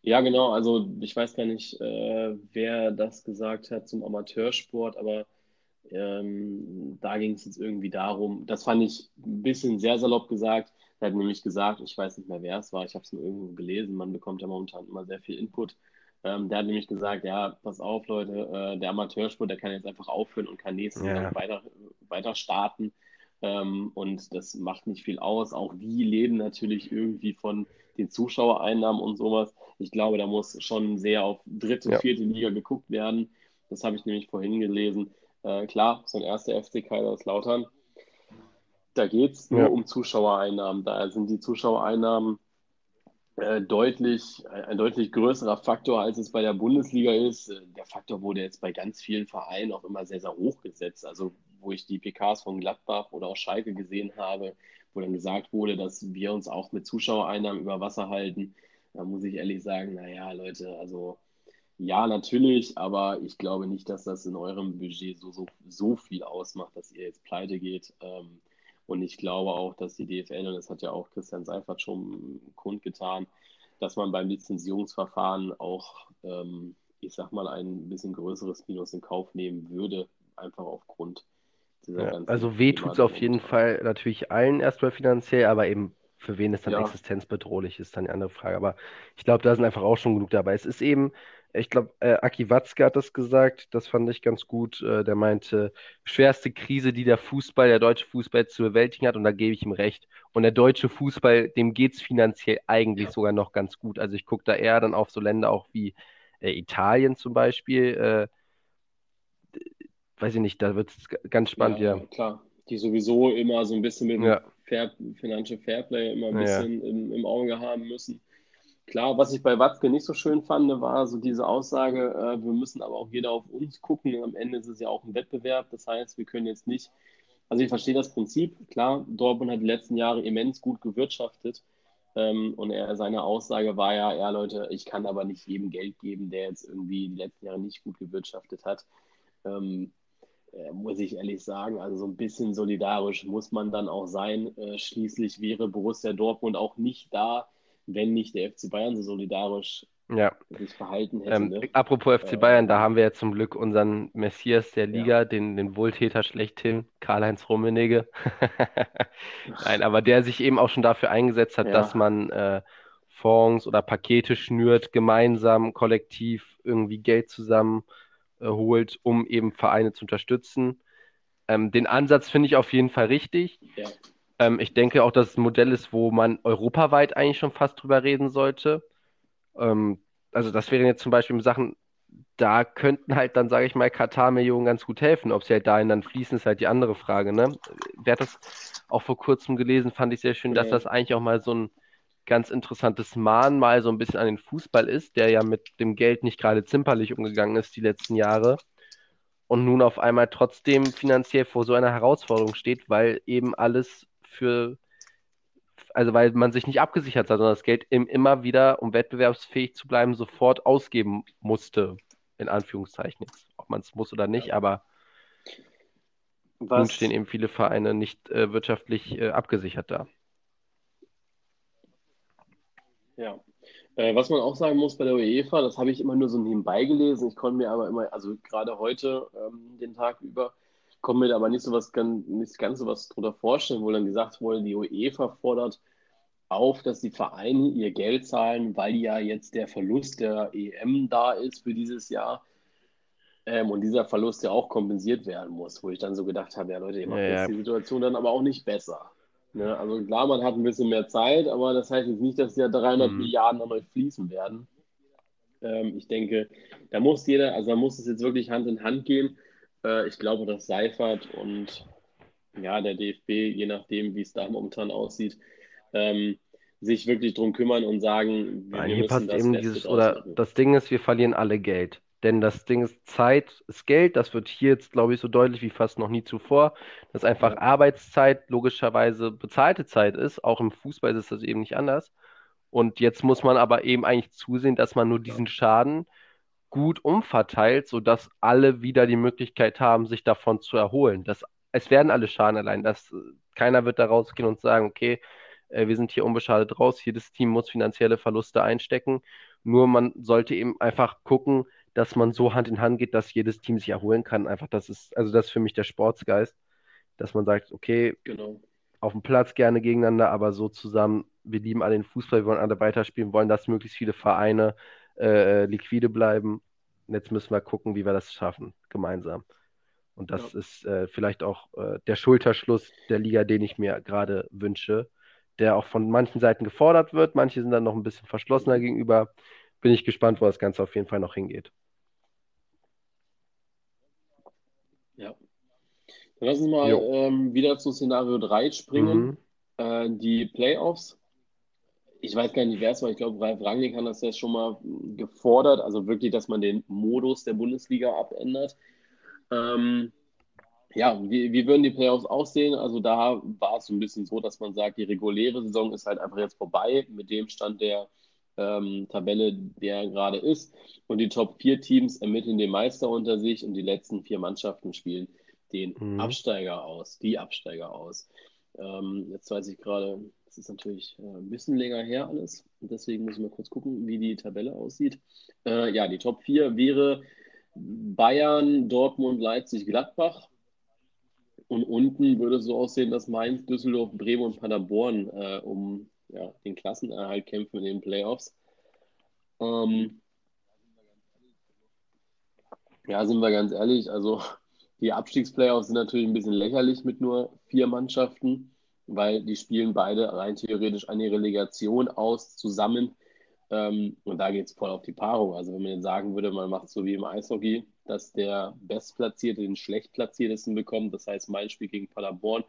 A: ja, genau. Also ich weiß gar nicht, äh, wer das gesagt hat zum Amateursport, aber ähm, da ging es jetzt irgendwie darum, das fand ich ein bisschen sehr salopp gesagt. Er hat nämlich gesagt, ich weiß nicht mehr, wer es war, ich habe es nur irgendwo gelesen, man bekommt ja momentan immer sehr viel Input. Ähm, der hat nämlich gesagt, ja, pass auf, Leute, äh, der Amateursport, der kann jetzt einfach aufhören und kann nächstes ja. Jahr weiter, weiter starten. Ähm, und das macht nicht viel aus. Auch die leben natürlich irgendwie von den Zuschauereinnahmen und sowas. Ich glaube, da muss schon sehr auf dritte, ja. vierte Liga geguckt werden. Das habe ich nämlich vorhin gelesen. Äh, klar, so ein erster FC Kaiserslautern, da geht es nur ja. um Zuschauereinnahmen. Da sind die Zuschauereinnahmen äh, deutlich, ein deutlich größerer Faktor, als es bei der Bundesliga ist. Äh, der Faktor wurde jetzt bei ganz vielen Vereinen auch immer sehr, sehr hoch gesetzt. Also wo ich die PKs von Gladbach oder auch Schalke gesehen habe, wo dann gesagt wurde, dass wir uns auch mit Zuschauereinnahmen über Wasser halten. Da muss ich ehrlich sagen, naja, Leute, also ja, natürlich, aber ich glaube nicht, dass das in eurem Budget so, so, so viel ausmacht, dass ihr jetzt pleite geht. Ähm, und ich glaube auch, dass die DFL, und das hat ja auch Christian Seifert schon kundgetan, dass man beim Lizenzierungsverfahren auch, ähm, ich sag mal, ein bisschen größeres Minus in Kauf nehmen würde, einfach aufgrund
B: ja, also weh tut es auf jeden Fall natürlich allen erstmal finanziell, aber eben für wen es dann ja. existenzbedrohlich ist, dann die andere Frage. Aber ich glaube, da sind einfach auch schon genug dabei. Es ist eben, ich glaube, äh, Aki Watzke hat das gesagt, das fand ich ganz gut. Äh, der meinte, schwerste Krise, die der Fußball, der deutsche Fußball zu bewältigen hat, und da gebe ich ihm recht. Und der deutsche Fußball, dem geht es finanziell eigentlich sogar noch ganz gut. Also ich gucke da eher dann auf so Länder auch wie äh, Italien zum Beispiel. Äh, weiß ich nicht, da wird es ganz spannend, ja, ja.
A: Klar, die sowieso immer so ein bisschen mit ja. Fair, Financial Fairplay immer ein bisschen ja. im, im, Auge haben müssen. Klar, was ich bei Watzke nicht so schön fand, war so diese Aussage, äh, wir müssen aber auch jeder auf uns gucken. Am Ende ist es ja auch ein Wettbewerb. Das heißt, wir können jetzt nicht, also ich verstehe das Prinzip. Klar, Dortmund hat die letzten Jahre immens gut gewirtschaftet. Ähm, und er, seine Aussage war ja, ja Leute, ich kann aber nicht jedem Geld geben, der jetzt irgendwie die letzten Jahre nicht gut gewirtschaftet hat. Ähm, äh, muss ich ehrlich sagen. Also so ein bisschen solidarisch muss man dann auch sein. Äh, schließlich wäre Borussia Dortmund auch nicht da, wenn nicht der FC Bayern so solidarisch ja. sich verhalten hätte. Ähm,
B: ne? Apropos FC Bayern, äh, da haben wir ja zum Glück unseren Messias der Liga, ja. den, den Wohltäter schlechthin, Karl-Heinz Rummenigge. Nein, aber der sich eben auch schon dafür eingesetzt hat, ja. dass man äh, Fonds oder Pakete schnürt, gemeinsam, kollektiv irgendwie Geld zusammen äh, holt, um eben Vereine zu unterstützen. Ähm, den Ansatz finde ich auf jeden Fall richtig. Ja. Ähm, ich denke auch, dass es ein Modell ist, wo man europaweit eigentlich schon fast drüber reden sollte. Ähm, also das wären jetzt zum Beispiel Sachen, da könnten halt dann, sage ich mal, Katar-Millionen ganz gut helfen. Ob sie halt dahin dann fließen, ist halt die andere Frage. Ne? Wer hat das auch vor kurzem gelesen, fand ich sehr schön, dass das eigentlich auch mal so ein ganz interessantes Mahnmal so ein bisschen an den Fußball ist, der ja mit dem Geld nicht gerade zimperlich umgegangen ist die letzten Jahre und nun auf einmal trotzdem finanziell vor so einer Herausforderung steht, weil eben alles für, also weil man sich nicht abgesichert hat, sondern das Geld immer wieder, um wettbewerbsfähig zu bleiben, sofort ausgeben musste. in Anführungszeichen. Ob man es muss oder nicht, ja. aber Was? nun stehen eben viele Vereine nicht äh, wirtschaftlich äh, abgesichert da.
A: Ja. Äh, was man auch sagen muss bei der UEFA, das habe ich immer nur so nebenbei gelesen. Ich konnte mir aber immer, also gerade heute, ähm, den Tag über, konnte mir aber nicht so was, nicht ganz so was drunter vorstellen, wo dann gesagt wurde, die UEFA fordert auf, dass die Vereine ihr Geld zahlen, weil ja jetzt der Verlust der EM da ist für dieses Jahr. Ähm, und dieser Verlust ja auch kompensiert werden muss, wo ich dann so gedacht habe, ja Leute, ihr macht ja, jetzt ja. die Situation dann aber auch nicht besser. Ne? Also klar, man hat ein bisschen mehr Zeit, aber das heißt jetzt nicht, dass ja 300 mhm. Milliarden an euch fließen werden. Ähm, ich denke, da muss jeder, also da muss es jetzt wirklich Hand in Hand gehen. Äh, ich glaube, dass Seifert und ja, der DFB, je nachdem, wie es da momentan aussieht, ähm, sich wirklich drum kümmern und sagen,
B: wir, Nein, wir hier passt eben dieses, oder das Ding ist, wir verlieren alle Geld. Denn das Ding ist, Zeit ist Geld. Das wird hier jetzt, glaube ich, so deutlich wie fast noch nie zuvor. Dass einfach Arbeitszeit logischerweise bezahlte Zeit ist. Auch im Fußball ist das eben nicht anders. Und jetzt muss man aber eben eigentlich zusehen, dass man nur diesen Schaden gut umverteilt, sodass alle wieder die Möglichkeit haben, sich davon zu erholen. Das, es werden alle Schaden allein. Das, keiner wird da rausgehen und sagen, okay, äh, wir sind hier unbeschadet raus. Jedes Team muss finanzielle Verluste einstecken. Nur man sollte eben einfach gucken, dass man so Hand in Hand geht, dass jedes Team sich erholen kann. Einfach, das ist, also das ist für mich der Sportsgeist, dass man sagt, okay, genau. auf dem Platz gerne gegeneinander, aber so zusammen, wir lieben alle den Fußball, wir wollen alle weiterspielen, wollen, dass möglichst viele Vereine äh, liquide bleiben. Und jetzt müssen wir gucken, wie wir das schaffen, gemeinsam. Und das ja. ist äh, vielleicht auch äh, der Schulterschluss der Liga, den ich mir gerade wünsche, der auch von manchen Seiten gefordert wird. Manche sind dann noch ein bisschen verschlossener gegenüber. Bin ich gespannt, wo das Ganze auf jeden Fall noch hingeht.
A: Ja. Dann lass uns mal ähm, wieder zu Szenario 3 springen. Mhm. Äh, die Playoffs. Ich weiß gar nicht, wer es war. Ich glaube, Ralf Rangnick hat das ja schon mal gefordert. Also wirklich, dass man den Modus der Bundesliga abändert. Ähm, ja, wie, wie würden die Playoffs aussehen? Also da war es so ein bisschen so, dass man sagt, die reguläre Saison ist halt einfach jetzt vorbei mit dem Stand der ähm, Tabelle, der gerade ist. Und die Top 4 Teams ermitteln den Meister unter sich und die letzten vier Mannschaften spielen den mhm. Absteiger aus, die Absteiger aus. Ähm, jetzt weiß ich gerade, es ist natürlich äh, ein bisschen länger her alles. Und deswegen muss ich mal kurz gucken, wie die Tabelle aussieht. Äh, ja, die Top 4 wäre Bayern, Dortmund, Leipzig, Gladbach. Und unten würde es so aussehen, dass Mainz, Düsseldorf, Bremen und Paderborn äh, um ja, den Klassenerhalt kämpfen in den Playoffs. Ähm, ja, sind wir ganz ehrlich, also die Abstiegsplayoffs sind natürlich ein bisschen lächerlich mit nur vier Mannschaften, weil die spielen beide rein theoretisch eine Relegation aus zusammen. Ähm, und da geht es voll auf die Paarung. Also wenn man jetzt sagen würde, man macht so wie im Eishockey, dass der Bestplatzierte den Schlechtplatziertesten bekommt, das heißt mein Spiel gegen Paderborn,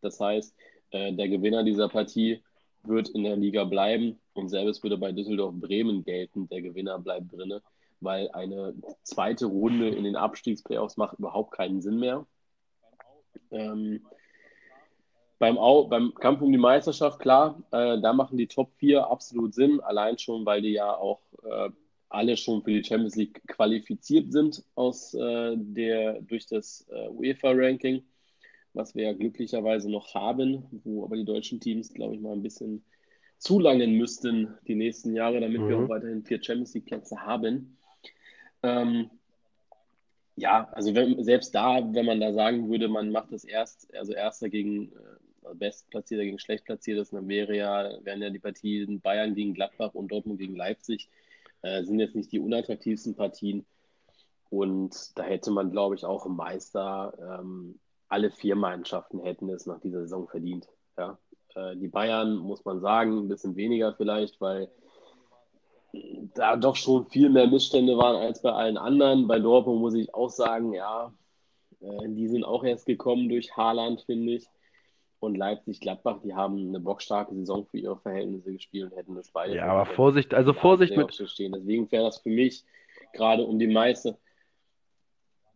A: das heißt äh, der Gewinner dieser Partie wird in der Liga bleiben und selbst würde bei Düsseldorf Bremen gelten, der Gewinner bleibt drinne, weil eine zweite Runde in den Abstiegsplayoffs macht überhaupt keinen Sinn mehr. Ähm, beim, Au beim Kampf um die Meisterschaft, klar, äh, da machen die Top 4 absolut Sinn, allein schon, weil die ja auch äh, alle schon für die Champions League qualifiziert sind aus, äh, der, durch das äh, UEFA-Ranking was wir ja glücklicherweise noch haben, wo aber die deutschen Teams, glaube ich, mal ein bisschen zulangen müssten die nächsten Jahre, damit mhm. wir auch weiterhin vier Champions League-Plätze haben. Ähm, ja, also wenn, selbst da, wenn man da sagen würde, man macht das erst, also Erster gegen äh, Bestplatzierter gegen Schlechtplatziertes, dann wäre ja, wären ja die Partien Bayern gegen Gladbach und Dortmund gegen Leipzig, äh, sind jetzt nicht die unattraktivsten Partien. Und da hätte man, glaube ich, auch im Meister ähm, alle vier Mannschaften hätten es nach dieser Saison verdient. Ja. Äh, die Bayern, muss man sagen, ein bisschen weniger vielleicht, weil da doch schon viel mehr Missstände waren als bei allen anderen. Bei Dortmund muss ich auch sagen, ja, äh, die sind auch erst gekommen durch Haaland, finde ich. Und Leipzig-Gladbach, die haben eine bockstarke Saison für ihre Verhältnisse gespielt und hätten das beide.
B: Ja, aber Vorsicht, also Vorsicht mit.
A: Stehen. Deswegen wäre das für mich gerade um die meiste,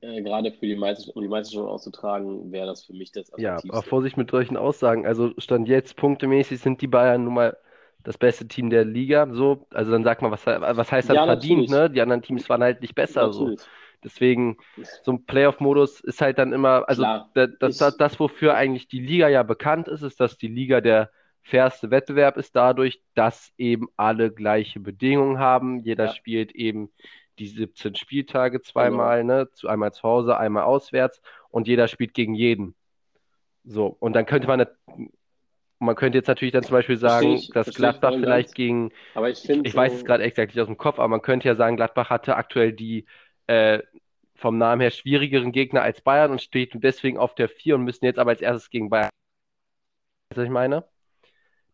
A: äh, gerade für die Meisterschaft, um die Meisterschaft auszutragen, wäre das für mich das
B: Ja, aber Vorsicht mit solchen Aussagen. Also Stand jetzt, punktemäßig sind die Bayern nun mal das beste Team der Liga. So, also dann sagt man, was, was heißt dann ja, verdient, ne? Die anderen Teams waren halt nicht besser. So. Deswegen, so ein Playoff-Modus ist halt dann immer, also das, das, das, das, wofür eigentlich die Liga ja bekannt ist, ist, dass die Liga der fairste Wettbewerb ist dadurch, dass eben alle gleiche Bedingungen haben. Jeder ja. spielt eben die 17 Spieltage zweimal, genau. ne? Einmal zu Hause, einmal auswärts und jeder spielt gegen jeden. So, und dann könnte man, man könnte jetzt natürlich dann zum Beispiel sagen, ich, dass Gladbach vielleicht ganz. gegen, aber ich, ich, ich weiß es gerade exakt nicht aus dem Kopf, aber man könnte ja sagen, Gladbach hatte aktuell die äh, vom Namen her schwierigeren Gegner als Bayern und steht deswegen auf der 4 und müssen jetzt aber als erstes gegen Bayern. Weißt du, was ich meine?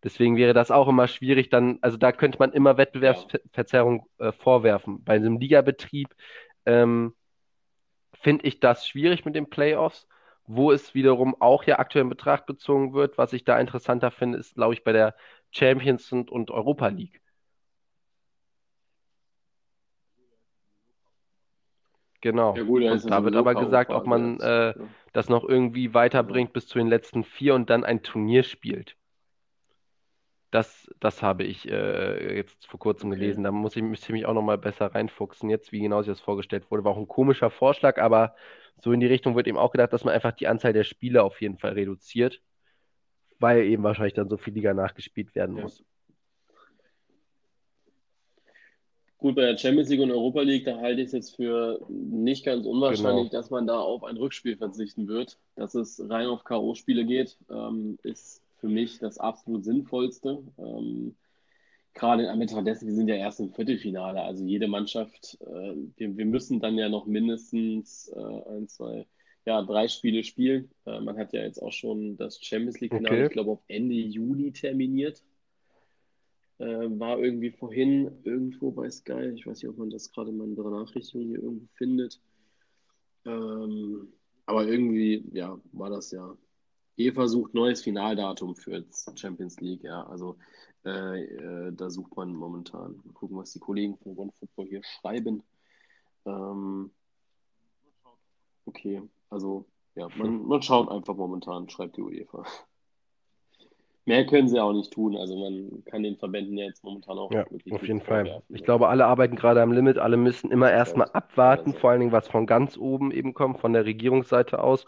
B: Deswegen wäre das auch immer schwierig, dann, also da könnte man immer Wettbewerbsverzerrung äh, vorwerfen. Bei einem Ligabetrieb ähm, finde ich das schwierig mit den Playoffs. Wo es wiederum auch ja aktuell in Betracht gezogen wird, was ich da interessanter finde, ist, glaube ich, bei der Champions und, und Europa League. Genau. Ja, gut, und da wird aber gesagt, ob man äh, das noch irgendwie weiterbringt bis zu den letzten vier und dann ein Turnier spielt. Das, das habe ich äh, jetzt vor kurzem okay. gelesen. Da muss ich, müsste ich mich auch noch mal besser reinfuchsen, jetzt, wie genau sich das vorgestellt wurde. War auch ein komischer Vorschlag, aber so in die Richtung wird eben auch gedacht, dass man einfach die Anzahl der Spiele auf jeden Fall reduziert, weil eben wahrscheinlich dann so viel Liga nachgespielt werden ja. muss.
A: Gut, bei der Champions League und Europa League, da halte ich es jetzt für nicht ganz unwahrscheinlich, genau. dass man da auf ein Rückspiel verzichten wird. Dass es rein auf K.O.-Spiele geht, ähm, ist für mich das absolut sinnvollste. Ähm, gerade in Anbetracht dessen, wir sind ja erst im Viertelfinale. Also jede Mannschaft, äh, wir, wir müssen dann ja noch mindestens äh, ein, zwei, ja, drei Spiele spielen. Äh, man hat ja jetzt auch schon das Champions League-Finale, okay. ich glaube, auf Ende Juni terminiert. Äh, war irgendwie vorhin irgendwo bei Sky. Ich weiß nicht, ob man das gerade in meiner Nachrichtung hier irgendwo findet. Ähm, aber irgendwie, ja, war das ja Eva sucht neues Finaldatum für Champions League, ja. Also äh, äh, da sucht man momentan. Mal gucken, was die Kollegen von One Football hier schreiben. Ähm, okay, also ja, man, man schaut einfach momentan, schreibt die UEFA. Mehr können sie auch nicht tun. Also man kann den Verbänden ja jetzt momentan auch
B: ja, auf jeden Fall. Ich glaube, alle arbeiten gerade am Limit. Alle müssen immer erstmal abwarten, vor allen Dingen was von ganz oben eben kommt, von der Regierungsseite aus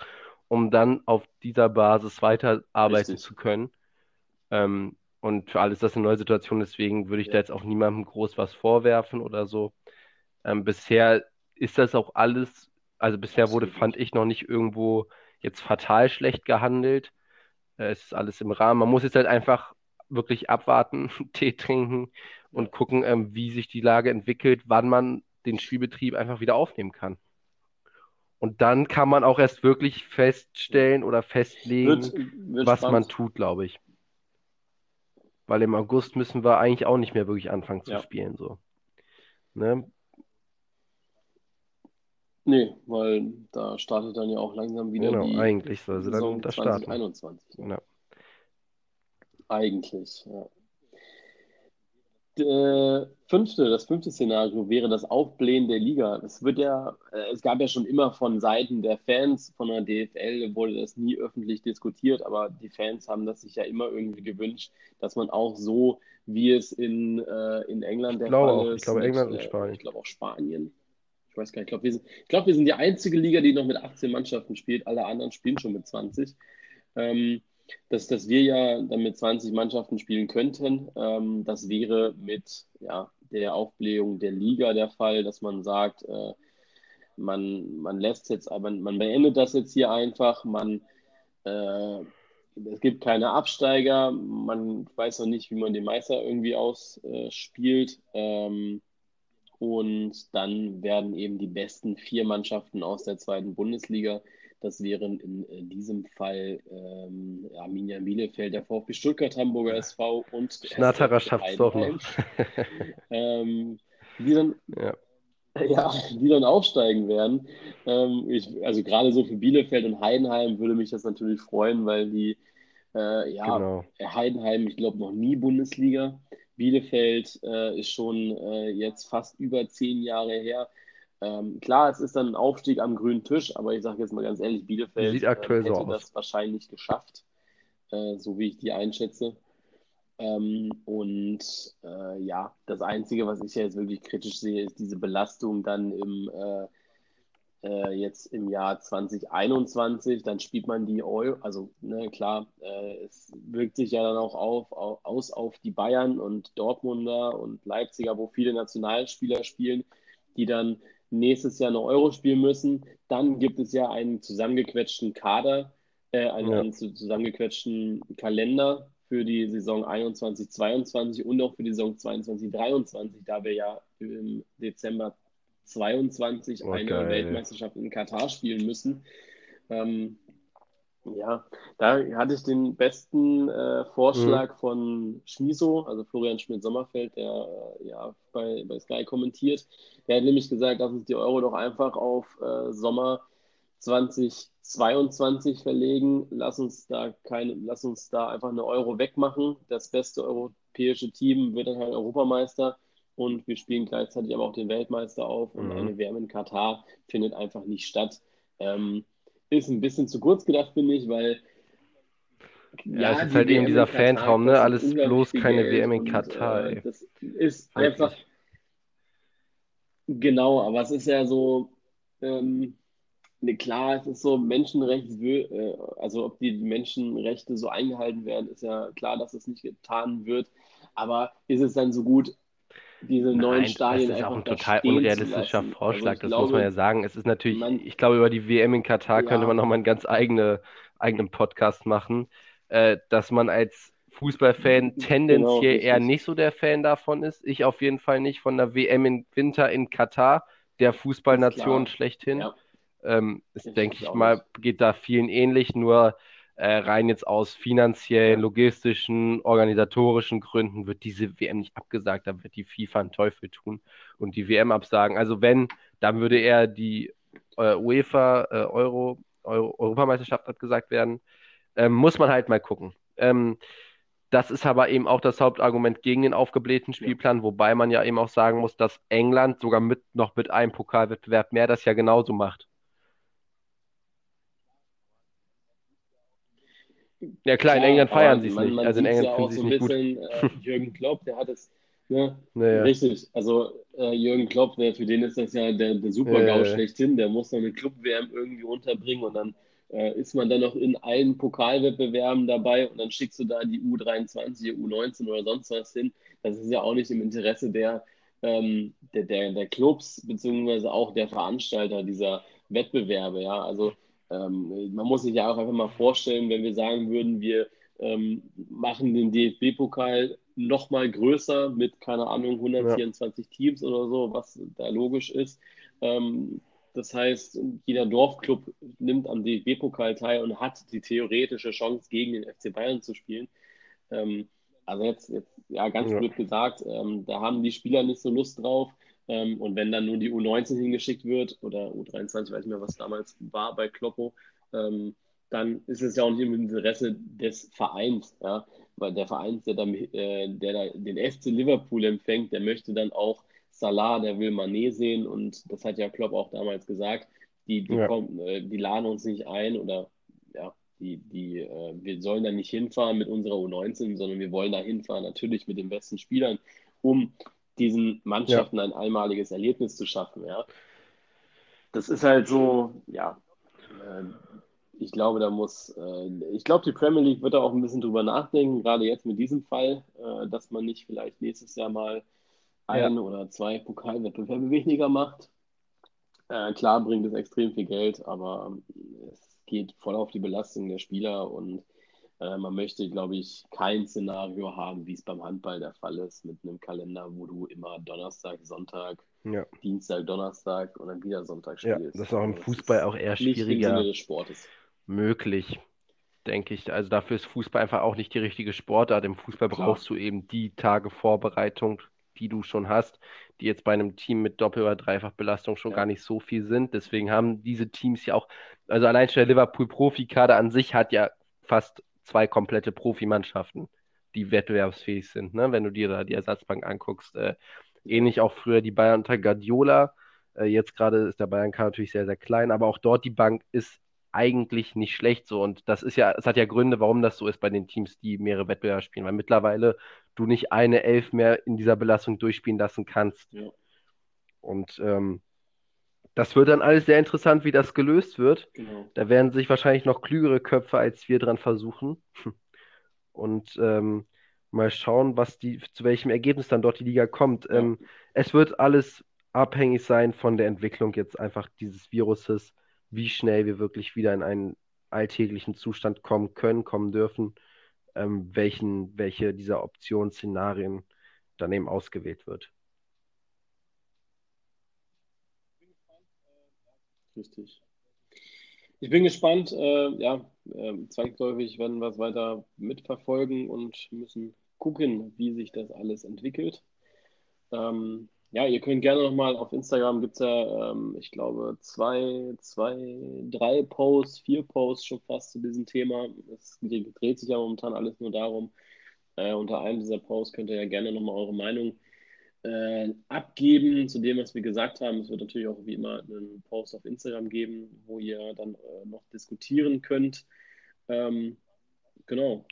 B: um dann auf dieser Basis weiterarbeiten Richtig. zu können. Ähm, und für alles das eine neue Situation, deswegen würde ich ja. da jetzt auch niemandem groß was vorwerfen oder so. Ähm, bisher ist das auch alles, also bisher Absolut. wurde, fand ich, noch nicht irgendwo jetzt fatal schlecht gehandelt. Äh, es ist alles im Rahmen. Man muss jetzt halt einfach wirklich abwarten, Tee trinken und gucken, ähm, wie sich die Lage entwickelt, wann man den Spielbetrieb einfach wieder aufnehmen kann. Und dann kann man auch erst wirklich feststellen oder festlegen, wird, wird was spannend. man tut, glaube ich. Weil im August müssen wir eigentlich auch nicht mehr wirklich anfangen zu ja. spielen. So. Ne?
A: Nee, weil da startet dann ja auch langsam wieder
B: genau, die eigentlich soll sie dann
A: 2021. Starten. Ja. Eigentlich, ja äh, fünfte, das fünfte Szenario wäre das Aufblähen der Liga. Es wird ja, äh, es gab ja schon immer von Seiten der Fans von der DFL wurde das nie öffentlich diskutiert, aber die Fans haben das sich ja immer irgendwie gewünscht, dass man auch so, wie es in, äh, in England der
B: Fall auch, ist. Ich glaube England und Spanien.
A: Ich glaube auch Spanien. Ich weiß gar nicht, ich glaube, wir, sind, glaub, wir sind die einzige Liga, die noch mit 18 Mannschaften spielt. Alle anderen spielen schon mit 20. Ähm, dass, dass wir ja dann mit 20 Mannschaften spielen könnten. Ähm, das wäre mit ja, der Aufblähung der Liga der Fall, dass man sagt, äh, man, man lässt jetzt, aber man beendet das jetzt hier einfach, man äh, es gibt keine Absteiger, man weiß noch nicht, wie man den Meister irgendwie ausspielt. Äh, ähm, und dann werden eben die besten vier Mannschaften aus der zweiten Bundesliga das wären in, in diesem Fall ähm, Arminia Bielefeld, der VfB Stuttgart, Hamburger SV und
B: Schnatterer schafft es doch noch.
A: ähm, die dann, ja. ja. die dann aufsteigen werden. Ähm, ich, also gerade so für Bielefeld und Heidenheim würde mich das natürlich freuen, weil die, äh, ja, genau. Heidenheim, ich glaube, noch nie Bundesliga. Bielefeld äh, ist schon äh, jetzt fast über zehn Jahre her. Ähm, klar, es ist dann ein Aufstieg am grünen Tisch, aber ich sage jetzt mal ganz ehrlich, Bielefeld
B: Sieht aktuell
A: äh, hätte
B: so
A: das wahrscheinlich geschafft, äh, so wie ich die einschätze. Ähm, und äh, ja, das Einzige, was ich jetzt wirklich kritisch sehe, ist diese Belastung dann im äh, jetzt im Jahr 2021, dann spielt man die Euro, also ne, klar, äh, es wirkt sich ja dann auch auf, auf, aus auf die Bayern und Dortmunder und Leipziger, wo viele Nationalspieler spielen, die dann nächstes Jahr eine Euro spielen müssen. Dann gibt es ja einen zusammengequetschten Kader, äh, einen, ja. einen zusammengequetschten Kalender für die Saison 21, 22 und auch für die Saison 22, 23, da wir ja im Dezember 22 oh, eine geil. Weltmeisterschaft in Katar spielen müssen. Ähm, ja, da hatte ich den besten äh, Vorschlag mhm. von Schmiso, also Florian Schmidt-Sommerfeld, der äh, ja bei, bei Sky kommentiert. Der hat nämlich gesagt, lass uns die Euro doch einfach auf äh, Sommer 2022 verlegen. Lass uns da keine, lass uns da einfach eine Euro wegmachen. Das beste europäische Team wird dann halt Europameister und wir spielen gleichzeitig aber auch den Weltmeister auf und mhm. eine WM in Katar findet einfach nicht statt. Ähm, ist ein bisschen zu kurz gedacht, finde ich, weil
B: ja, ja es ist halt eben dieser Katar, Fantraum, ne? Alles bloß keine WM in Katar.
A: Und, äh, das ist einfach genau, aber es ist ja so, ähm, ne, klar, es ist so Menschenrechts, äh, also ob die Menschenrechte so eingehalten werden, ist ja klar, dass es nicht getan wird. Aber ist es dann so gut, diese Nein, neuen Stadien
B: Das ist auch ein total unrealistischer also Vorschlag, also das glaube, muss man ja sagen. Es ist natürlich, man, ich glaube, über die WM in Katar ja. könnte man nochmal einen ganz eigene, eigenen Podcast machen, äh, dass man als Fußballfan genau, tendenziell genau, eher nicht so der Fan davon ist. Ich auf jeden Fall nicht von der WM im Winter in Katar, der Fußballnation schlechthin. Ja. Ähm, ist, denke ich mal, geht da vielen ähnlich, nur äh, rein jetzt aus finanziellen, logistischen, organisatorischen Gründen wird diese WM nicht abgesagt, da wird die FIFA einen Teufel tun und die WM absagen. Also wenn, dann würde eher die äh, UEFA äh, Euro, Euro, Europameisterschaft abgesagt werden. Ähm, muss man halt mal gucken. Ähm, das ist aber eben auch das Hauptargument gegen den aufgeblähten Spielplan, ja. wobei man ja eben auch sagen muss, dass England sogar mit noch mit einem Pokalwettbewerb mehr das ja genauso macht. Ja klar, in England feiern sie es nicht.
A: Man
B: also in England
A: ja es so nicht bisschen. Äh, Jürgen Klopp, der hat es, ne? Naja. Richtig. Also äh, Jürgen Klopp, der, für den ist das ja der, der Super-GAU äh. schlechthin. Der muss noch eine Club-WM irgendwie unterbringen und dann äh, ist man dann noch in allen Pokalwettbewerben dabei und dann schickst du da die U23, U19 oder sonst was hin. Das ist ja auch nicht im Interesse der, ähm, der, der, der Clubs, beziehungsweise auch der Veranstalter dieser Wettbewerbe. Ja, also ähm, man muss sich ja auch einfach mal vorstellen, wenn wir sagen würden, wir ähm, machen den DFB-Pokal noch mal größer mit, keine Ahnung, 124 ja. Teams oder so, was da logisch ist. Ähm, das heißt, jeder Dorfclub nimmt am DFB-Pokal teil und hat die theoretische Chance, gegen den FC Bayern zu spielen. Ähm, also jetzt, jetzt, ja, ganz ja. blöd gesagt, ähm, da haben die Spieler nicht so Lust drauf. Ähm, und wenn dann nur die U19 hingeschickt wird oder U23, weiß nicht mehr, was damals war bei Kloppo, ähm, dann ist es ja auch nicht im Interesse des Vereins. Ja? Weil der Verein, der, dann, äh, der da den FC Liverpool empfängt, der möchte dann auch Salah, der will Manet sehen und das hat ja Klopp auch damals gesagt, die, die, ja. kommen, äh, die laden uns nicht ein oder ja, die, die, äh, wir sollen da nicht hinfahren mit unserer U19, sondern wir wollen da hinfahren, natürlich mit den besten Spielern, um diesen Mannschaften ja. ein einmaliges Erlebnis zu schaffen. Ja. Das ist halt so, ja, äh, ich glaube, da muss, äh, ich glaube, die Premier League wird da auch ein bisschen drüber nachdenken, gerade jetzt mit diesem Fall, äh, dass man nicht vielleicht nächstes Jahr mal ein ja. oder zwei Pokalwettbewerbe weniger macht. Äh, klar bringt es extrem viel Geld, aber es geht voll auf die Belastung der Spieler und äh, man möchte, glaube ich, kein Szenario haben, wie es beim Handball der Fall ist, mit einem Kalender, wo du immer Donnerstag, Sonntag, ja. Dienstag, Donnerstag und dann wieder Sonntag spielst.
B: Ja, das ist auch im also Fußball auch eher schwieriger möglich, denke ich. Also dafür ist Fußball einfach auch nicht die richtige Sportart. Im Fußball Klar. brauchst du eben die Tage Vorbereitung, die du schon hast, die jetzt bei einem Team mit Doppel- oder Dreifachbelastung schon ja. gar nicht so viel sind. Deswegen haben diese Teams ja auch, also allein schon der Liverpool-Profikader an sich hat ja fast zwei komplette Profimannschaften, die wettbewerbsfähig sind. Ne? Wenn du dir da die Ersatzbank anguckst, äh, ähnlich auch früher die Bayern unter Guardiola. Äh, jetzt gerade ist der Bayern-K natürlich sehr, sehr klein, aber auch dort die Bank ist eigentlich nicht schlecht so. Und das ist ja, es hat ja Gründe, warum das so ist bei den Teams, die mehrere Wettbewerbe spielen, weil mittlerweile du nicht eine Elf mehr in dieser Belastung durchspielen lassen kannst. Ja. Und ähm, das wird dann alles sehr interessant, wie das gelöst wird. Genau. Da werden sich wahrscheinlich noch klügere Köpfe als wir dran versuchen. Und ähm, mal schauen, was die, zu welchem Ergebnis dann dort die Liga kommt. Ja. Ähm, es wird alles abhängig sein von der Entwicklung jetzt einfach dieses Viruses, wie schnell wir wirklich wieder in einen alltäglichen Zustand kommen können, kommen dürfen, ähm, welchen, welche dieser Optionsszenarien dann eben ausgewählt wird.
A: Richtig. Ich bin gespannt. Äh, ja, äh, zwangsläufig werden wir es weiter mitverfolgen und müssen gucken, wie sich das alles entwickelt. Ähm, ja, ihr könnt gerne nochmal auf Instagram gibt es ja, ähm, ich glaube, zwei, zwei, drei Posts, vier Posts schon fast zu diesem Thema. Es dreht sich ja momentan alles nur darum. Äh, unter einem dieser Posts könnt ihr ja gerne nochmal eure Meinung äh, abgeben zu dem, was wir gesagt haben. Es wird natürlich auch wie immer einen Post auf Instagram geben, wo ihr dann äh, noch diskutieren könnt. Ähm, genau.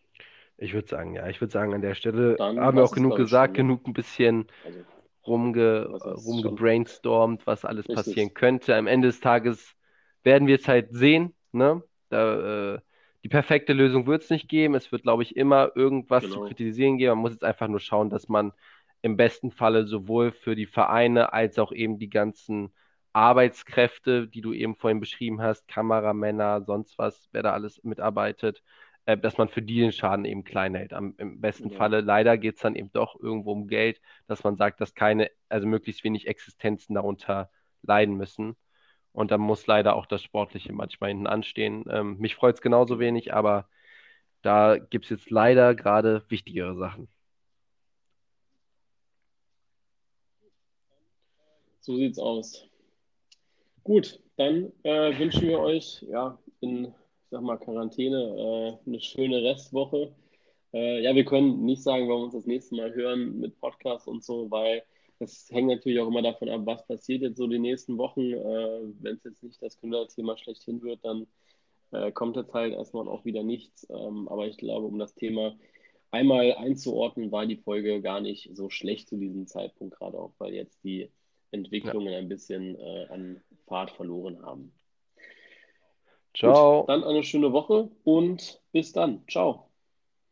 B: Ich würde sagen, ja, ich würde sagen, an der Stelle dann haben wir auch genug gesagt, schon, ne? genug ein bisschen also, rumge, rumgebrainstormt, was alles richtig. passieren könnte. Am Ende des Tages werden wir es halt sehen. Ne? Da, äh, die perfekte Lösung wird es nicht geben. Es wird, glaube ich, immer irgendwas genau. zu kritisieren geben. Man muss jetzt einfach nur schauen, dass man im besten Falle sowohl für die Vereine als auch eben die ganzen Arbeitskräfte, die du eben vorhin beschrieben hast, Kameramänner, sonst was, wer da alles mitarbeitet, äh, dass man für die den Schaden eben klein hält. Am, Im besten ja. Falle leider geht es dann eben doch irgendwo um Geld, dass man sagt, dass keine, also möglichst wenig Existenzen darunter leiden müssen. Und dann muss leider auch das Sportliche manchmal hinten anstehen. Ähm, mich freut es genauso wenig, aber da gibt es jetzt leider gerade wichtigere Sachen.
A: So sieht's aus. Gut, dann äh, wünschen wir euch ja in, sag mal, Quarantäne äh, eine schöne Restwoche. Äh, ja, wir können nicht sagen, wann wir uns das nächste Mal hören mit Podcast und so, weil es hängt natürlich auch immer davon ab, was passiert jetzt so die nächsten Wochen. Äh, Wenn es jetzt nicht das Gründerthema schlechthin wird, dann äh, kommt jetzt halt erstmal auch wieder nichts. Ähm, aber ich glaube, um das Thema einmal einzuordnen, war die Folge gar nicht so schlecht zu diesem Zeitpunkt, gerade auch, weil jetzt die Entwicklungen ja. ein bisschen äh, an Fahrt verloren haben. Ciao. Gut, dann eine schöne Woche und bis dann. Ciao.